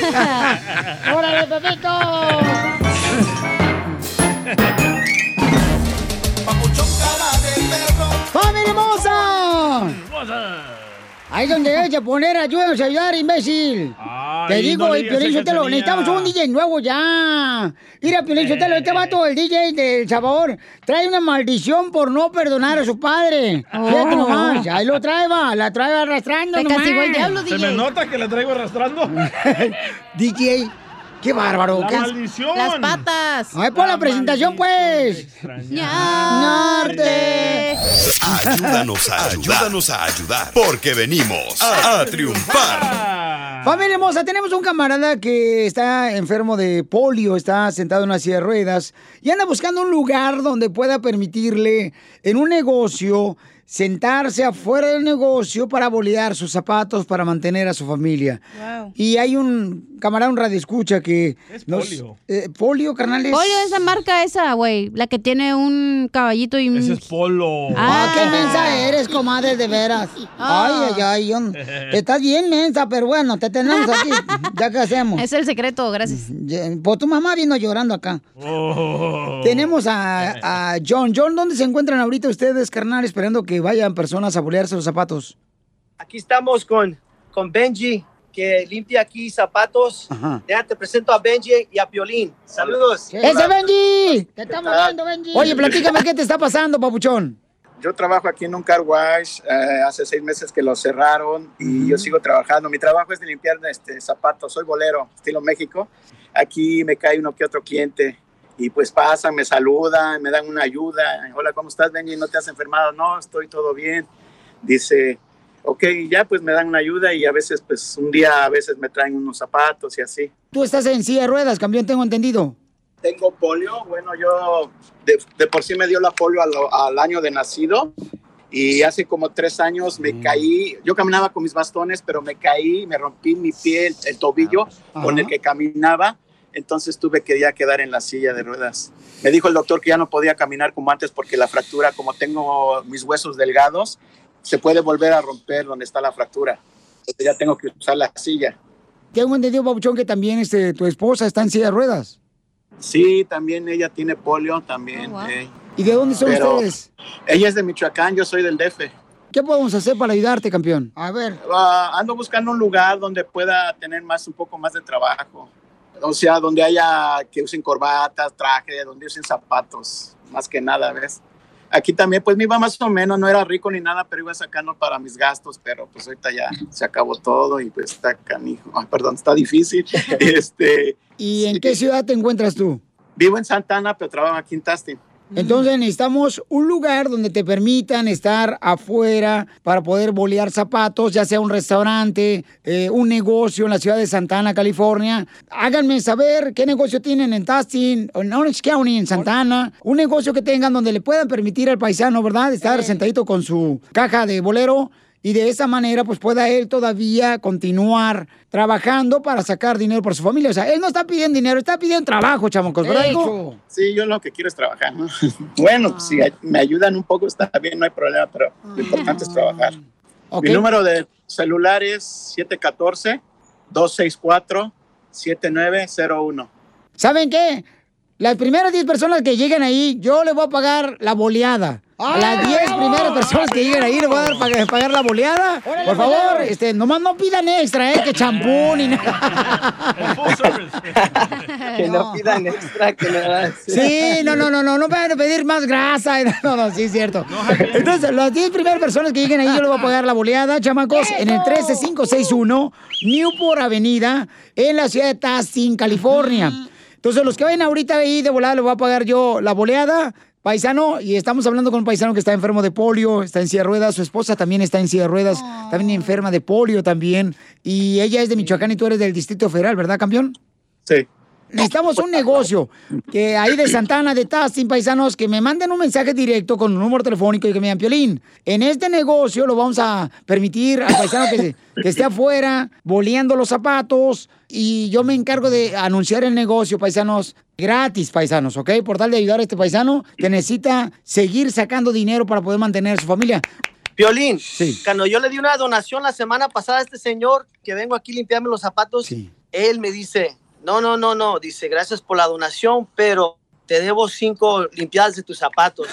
¡Órale, Pepito! ¡Familia hermosa! Ahí donde debes de poner ayúdanos a ayudar, imbécil. Te Ay, digo, no el Piolín Sotelo, necesitamos un DJ nuevo ya. Mira, Piolín Sotelo, este vato, el DJ del Salvador, trae una maldición por no perdonar a su padre. Fíjate nomás, ahí lo trae, va, la trae arrastrando Te nomás. castigó el diablo, ¿Se me nota que la traigo arrastrando? DJ, qué bárbaro. La qué- maldición. Las patas. Ay, pon la, presentación, pues. Ñarte. Ayúdanos a ayudar. Ayúdanos a ayudar. Porque venimos a, a triunfar. Familia hermosa, tenemos un camarada que está enfermo de polio, está sentado en una silla de ruedas y anda buscando un lugar donde pueda permitirle en un negocio sentarse afuera del negocio para bolear sus zapatos para mantener a su familia. Wow. Y hay un camarada, un radio escucha que... Es nos- polio. eh, polio, carnales. Polio es la marca esa, güey. La que tiene un caballito y un... Ese es polo. Ah, qué Ah. mensa eres, comadre, de veras. Ah. Ay, ay, ay. yo- Estás bien mensa, pero bueno, te tenemos aquí. ¿Ya qué hacemos? Es el secreto, gracias. Pues tu mamá vino llorando acá. Oh. Tenemos a, a John. John, ¿dónde se encuentran ahorita ustedes, carnal, esperando que vayan personas a bolearse los zapatos? Aquí estamos con, con Benji, que limpia aquí zapatos. Ajá. Ya te presento a Benji y a Piolín. Saludos. ¡Ese Benji! ¡Te estamos viendo, Benji! Oye, platícame qué te está pasando, papuchón. Yo trabajo aquí en un car wash, eh, hace seis meses que lo cerraron y yo sigo trabajando. Mi trabajo es de limpiar este, zapatos, soy bolero, estilo México. Aquí me cae uno que otro cliente y pues pasan, me saludan, me dan una ayuda. Hola, ¿cómo estás, Benji? ¿No te has enfermado? No, estoy todo bien. Dice, ok, ya pues me dan una ayuda y a veces pues un día a veces me traen unos zapatos y así. Tú estás en silla de ruedas, campeón, tengo entendido. Tengo polio, bueno, yo de, de por sí me dio la polio al, al año de nacido y hace como tres años me caí, yo caminaba con mis bastones, pero me caí, me rompí mi pie, el, el tobillo con el que caminaba, entonces tuve que ya quedar en la silla de ruedas. Me dijo el doctor que ya no podía caminar como antes porque la fractura, como tengo mis huesos delgados, se puede volver a romper donde está la fractura. Entonces ya tengo que usar la silla. Tengo entendido, papuchón, que también este, tu esposa está en silla de ruedas. Sí, también ella tiene polio, también. eh. ¿Y de dónde son Pero ustedes? Ella es de Michoacán, yo soy del DF. ¿Qué podemos hacer para ayudarte, campeón? A ver. Ah, ando buscando un lugar donde pueda tener más, un poco más de trabajo. O sea, donde haya que usen corbatas, traje, donde usen zapatos, más que nada, ¿ves? Aquí también, pues me iba más o menos, no era rico ni nada, pero iba sacando para mis gastos, pero pues ahorita ya se acabó todo y pues está canijo, ah, perdón, está difícil. este, ¿Y en qué ciudad te encuentras tú? vivo en Santana, pero trabajo aquí en Tustin. Entonces necesitamos un lugar donde te permitan estar afuera para poder bolear zapatos, ya sea un restaurante, eh, un negocio en la ciudad de Santana, California. Háganme saber qué negocio tienen en Tustin, en Orange County, en Santana. Un negocio que tengan donde le puedan permitir al paisano, ¿verdad? Estar sentadito con su caja de bolero y de esa manera pues pueda él todavía continuar trabajando para sacar dinero por su familia. O sea, él no está pidiendo dinero, está pidiendo trabajo, chamocos, ¿verdad? hijo? Sí, yo lo que quiero es trabajar. ¿no? bueno, pues, si me ayudan un poco está bien, no hay problema, pero lo importante es trabajar. Ok. Mi número de celular es 714-264-7901. ¿Saben qué? Las primeras 10 personas que lleguen ahí, yo les voy a pagar la boleada. A las 10 primeras personas que lleguen ahí, les voy a dar pagar, pagar la boleada. Por favor, este, nomás no pidan extra, ¿eh? Que champú ni nada. Que no pidan extra, que nada. Sí, no, no, no, no, no van a pedir más grasa. No, no, sí es cierto. Entonces, las 10 primeras personas que lleguen ahí, yo les voy a pagar la boleada, chamacos, en el 13561 Newport Avenida, en la ciudad de Tustin, California. Entonces, los que vayan ahorita ahí de volada, les voy a pagar yo la boleada. Paisano, y estamos hablando con un paisano que está enfermo de polio, está en silla de ruedas, su esposa también está en silla de ruedas, también enferma de polio también, y ella es de Michoacán y tú eres del Distrito Federal, ¿verdad, campeón? Sí. Necesitamos un negocio que ahí de Santana, de Tastin, paisanos, que me manden un mensaje directo con un número telefónico y que me digan, Piolín, en este negocio lo vamos a permitir al paisano que, se- que esté afuera, boleando los zapatos, y yo me encargo de anunciar el negocio, paisanos, gratis, paisanos, ¿ok? Por tal de ayudar a este paisano que necesita seguir sacando dinero para poder mantener a su familia. Violín, cuando yo le di una donación la semana pasada a este señor que vengo aquí a limpiarme los zapatos, él me dice, no, no, no, no, dice, gracias por la donación, pero te debo cinco limpiadas de tus zapatos.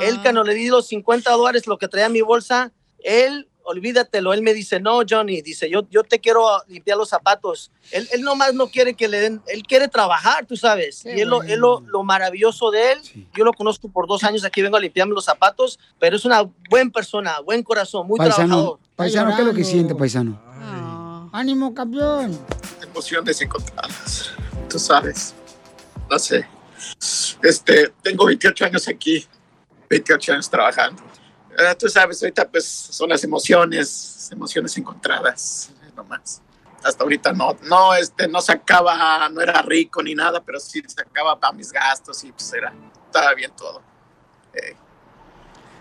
Él cuando le di los 50 dólares, lo que traía en mi bolsa, él, olvídatelo, él me dice, no, Johnny, dice, yo, yo te quiero limpiar los zapatos. Él, él nomás no quiere que le den, él quiere trabajar, tú sabes. y él, lo, él lo, lo maravilloso de él, yo lo conozco por dos años, aquí vengo a limpiarme los zapatos, pero es una buena persona, buen corazón, muy Paisano, trabajador. paisano, ¿qué es lo que siente, paisano? Ánimo, campeón. Emociones encontradas, tú sabes. No sé. Este, tengo 28 años aquí, 28 años trabajando. Eh, tú sabes, ahorita pues son las emociones, emociones encontradas, nomás. Hasta ahorita no, no, este, no sacaba, no era rico ni nada, pero sí sacaba para mis gastos y pues era, estaba bien todo.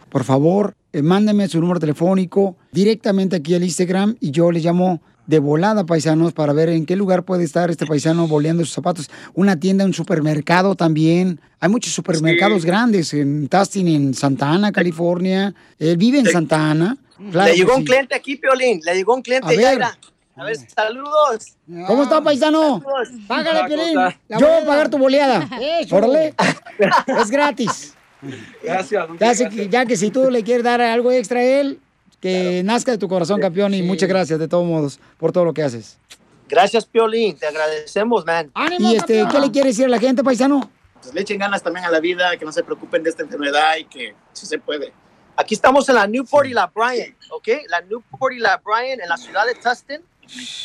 por favor, eh, mándeme su número telefónico directamente aquí al Instagram y yo le llamo de volada, paisanos, para ver en qué lugar puede estar este paisano boleando sus zapatos. Una tienda, un supermercado también. Hay muchos supermercados grandes en Tustin, en Santa Ana, California. Él vive en Santa Ana. Claro le llegó un cliente aquí, Piolín, le llegó un cliente A ya ver. era. A ver, saludos. ¿Cómo está, paisano? Págale, Piolín. Yo voy a pagar tu boleada. Órale. Es gratis. Gracias. Ya, que, ya que si tú le quieres dar algo extra a él, que nazca de tu corazón, campeón. Y muchas gracias, de todos modos, por todo lo que haces. Gracias, Piolín, te agradecemos, man. Y este, ¿qué le quiere decir a la gente, paisano? Pues le echen ganas también a la vida, que no se preocupen de esta enfermedad y que sí se puede. Aquí estamos en la Newport y la Bryan, ¿ok? La Newport y la Bryan en la ciudad de Tustin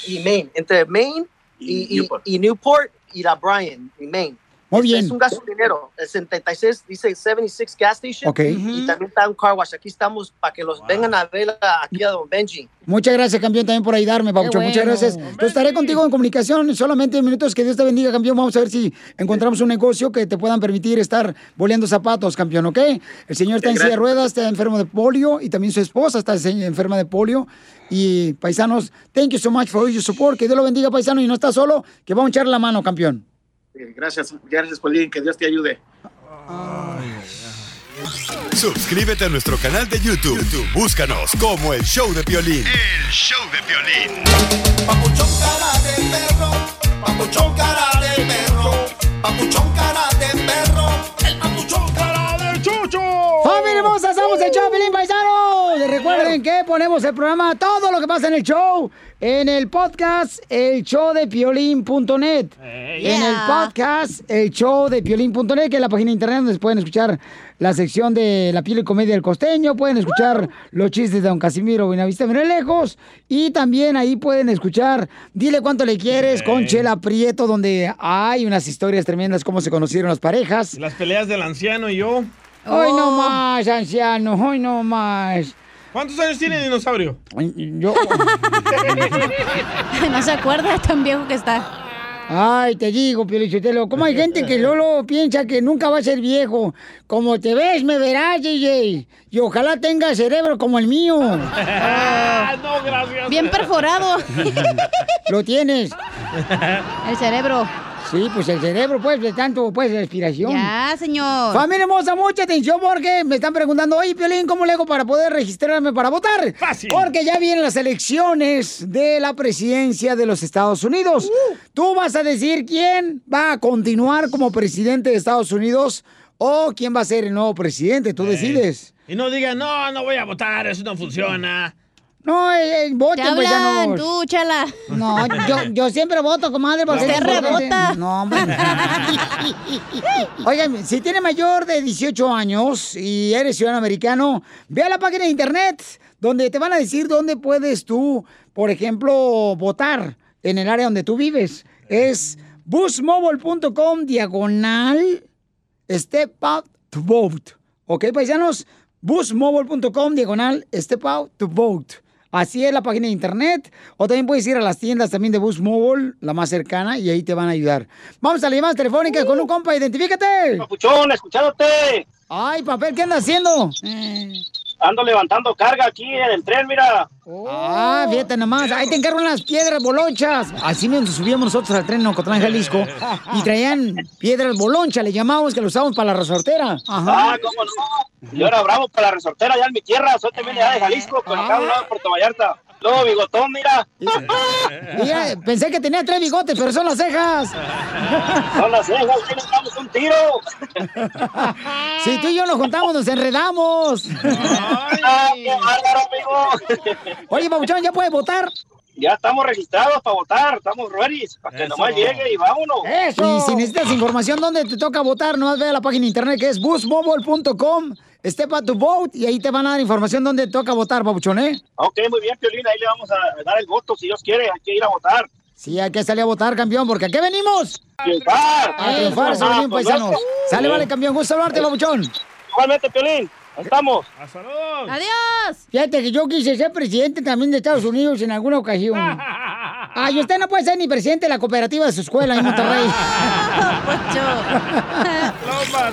y Maine, entre Maine y, y- y Newport. y la Bryan y Maine. Muy Es- bien. Es un gasolinero, el 76, dice 76 Gas Station. Ok. Y también está un car wash. Aquí estamos para que los vengan a ver aquí a Don Benji. Muchas gracias, campeón, también por ayudarme, Pabuchón. bueno. Muchas gracias. Yo estaré contigo en comunicación en solamente minutos. Que Dios te bendiga, campeón. Vamos a ver si encontramos un negocio que te puedan permitir estar boleando zapatos, campeón, ¿ok? El señor está en silla de ruedas, está enfermo de polio y también su esposa está enferma de polio. Y paisanos, thank you so much for your support. Que Dios lo bendiga, paisano. Y no está solo, que vamos a echar la mano, campeón. Eh, Gracias, gracias, Polín, que Dios te ayude. Suscríbete a nuestro canal de YouTube. YouTube, Búscanos como el show de violín. El show de violín. Papuchón cara de perro, papuchón cara de perro, papuchón cara de perro, el papuchón cara de chucho. ¡Familia hermosa! ¡Somos el Chapelín Paisanos! Recuerden que ponemos el programa, todo lo que pasa en el show, en el podcast, el show de piolín.net. En el podcast, el show de piolín.net, que es la página de internet donde pueden escuchar la sección de la piel y comedia del costeño, pueden escuchar los chistes de don Casimiro Buenavista Mira lejos, y también ahí pueden escuchar Dile cuánto le quieres con Chela Prieto, donde hay unas historias tremendas, cómo se conocieron las parejas. Las peleas del anciano y yo. Hoy no más, anciano, hoy no más. ¿Cuántos años tiene el dinosaurio? Yo. no se acuerda, tan viejo que está. Ay, te digo, Piolichotelo, ¿cómo hay gente que Lolo piensa que nunca va a ser viejo? Como te ves, me verás, DJ. Y ojalá tenga cerebro como el mío. Ah, no, gracias. Bien perforado. Lo tienes. El cerebro. Sí, pues el cerebro, pues, de tanto, pues, respiración. Ya, señor. Familia hermosa, mucha atención porque me están preguntando, oye, Piolín, ¿cómo le hago para poder registrarme para votar? Fácil. Porque ya vienen las elecciones de la presidencia de los Estados Unidos. Tú vas a decir quién va a continuar como presidente de Estados Unidos o quién va a ser el nuevo presidente. Tú decides. Y no digan, no, no voy a votar, eso no funciona. No, eh, voten, Te pues, ya no. tú, chala. No, yo, yo siempre voto, comadre, porque Usted rebota. No, hombre. Oigan, si tiene mayor de 18 años y eres ciudadano americano, ve a la página de internet donde te van a decir dónde puedes tú, por ejemplo, votar en el área donde tú vives. Es busmobile.com diagonal step out to vote. ¿Ok, paisanos? busmobile.com diagonal step out to vote. Así es la página de internet. O también puedes ir a las tiendas también de Bus Mobile, la más cercana, y ahí te van a ayudar. Vamos a la llamada telefónica con un compa, identifícate. Papuchón, escuchándote. Ay, papel, ¿qué andas haciendo? Ando levantando carga aquí en el tren, mira. Ah, fíjate nomás, ahí te encargan las piedras bolonchas. Así mismo subíamos nosotros al tren en Ocotlán, Jalisco, y traían piedras bolonchas, le llamamos, que lo usábamos para la resortera. Ah, cómo no. Yo era bravo para la resortera allá en mi tierra. Soy también de allá de Jalisco, pero acá a un lado de Puerto Vallarta. Luego bigotón, mira. Mira, pensé que tenía tres bigotes, pero son las cejas. Son las cejas, aquí nos damos un tiro. Si tú y yo nos juntamos, nos enredamos. Qué bárbaro, amigo. Oye, Pabuchón, ¿ya puedes votar? Ya estamos registrados para votar, estamos ready, para que nomás llegue y vámonos. Y si necesitas información dónde te toca votar, nomás ve a la página de internet que es busmobile.com, step out to vote, y ahí te van a dar información dónde te toca votar, Pabuchón, ¿eh? Ok, muy bien, Piolín, ahí le vamos a dar el voto, si Dios quiere, hay que ir a votar. Sí, hay que salir a votar, campeón, porque aquí venimos. Triunfar. A triunfar, Eso, Piolín, pues, paisanos. Sale, vale, campeón. Gusto hablarte, Pabuchón. Igualmente, Piolín, estamos. ¡Adiós! Fíjate que yo quise ser presidente también de Estados Unidos en alguna ocasión. Ay, usted no puede ser ni presidente de la cooperativa de su escuela en Monterrey.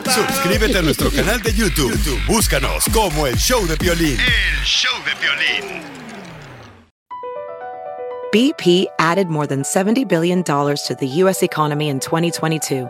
Suscríbete a nuestro canal de YouTube. YouTube, Búscanos como el show de violín. El show de violín. BP added more than $70 billion to the U.S. economy in 2022.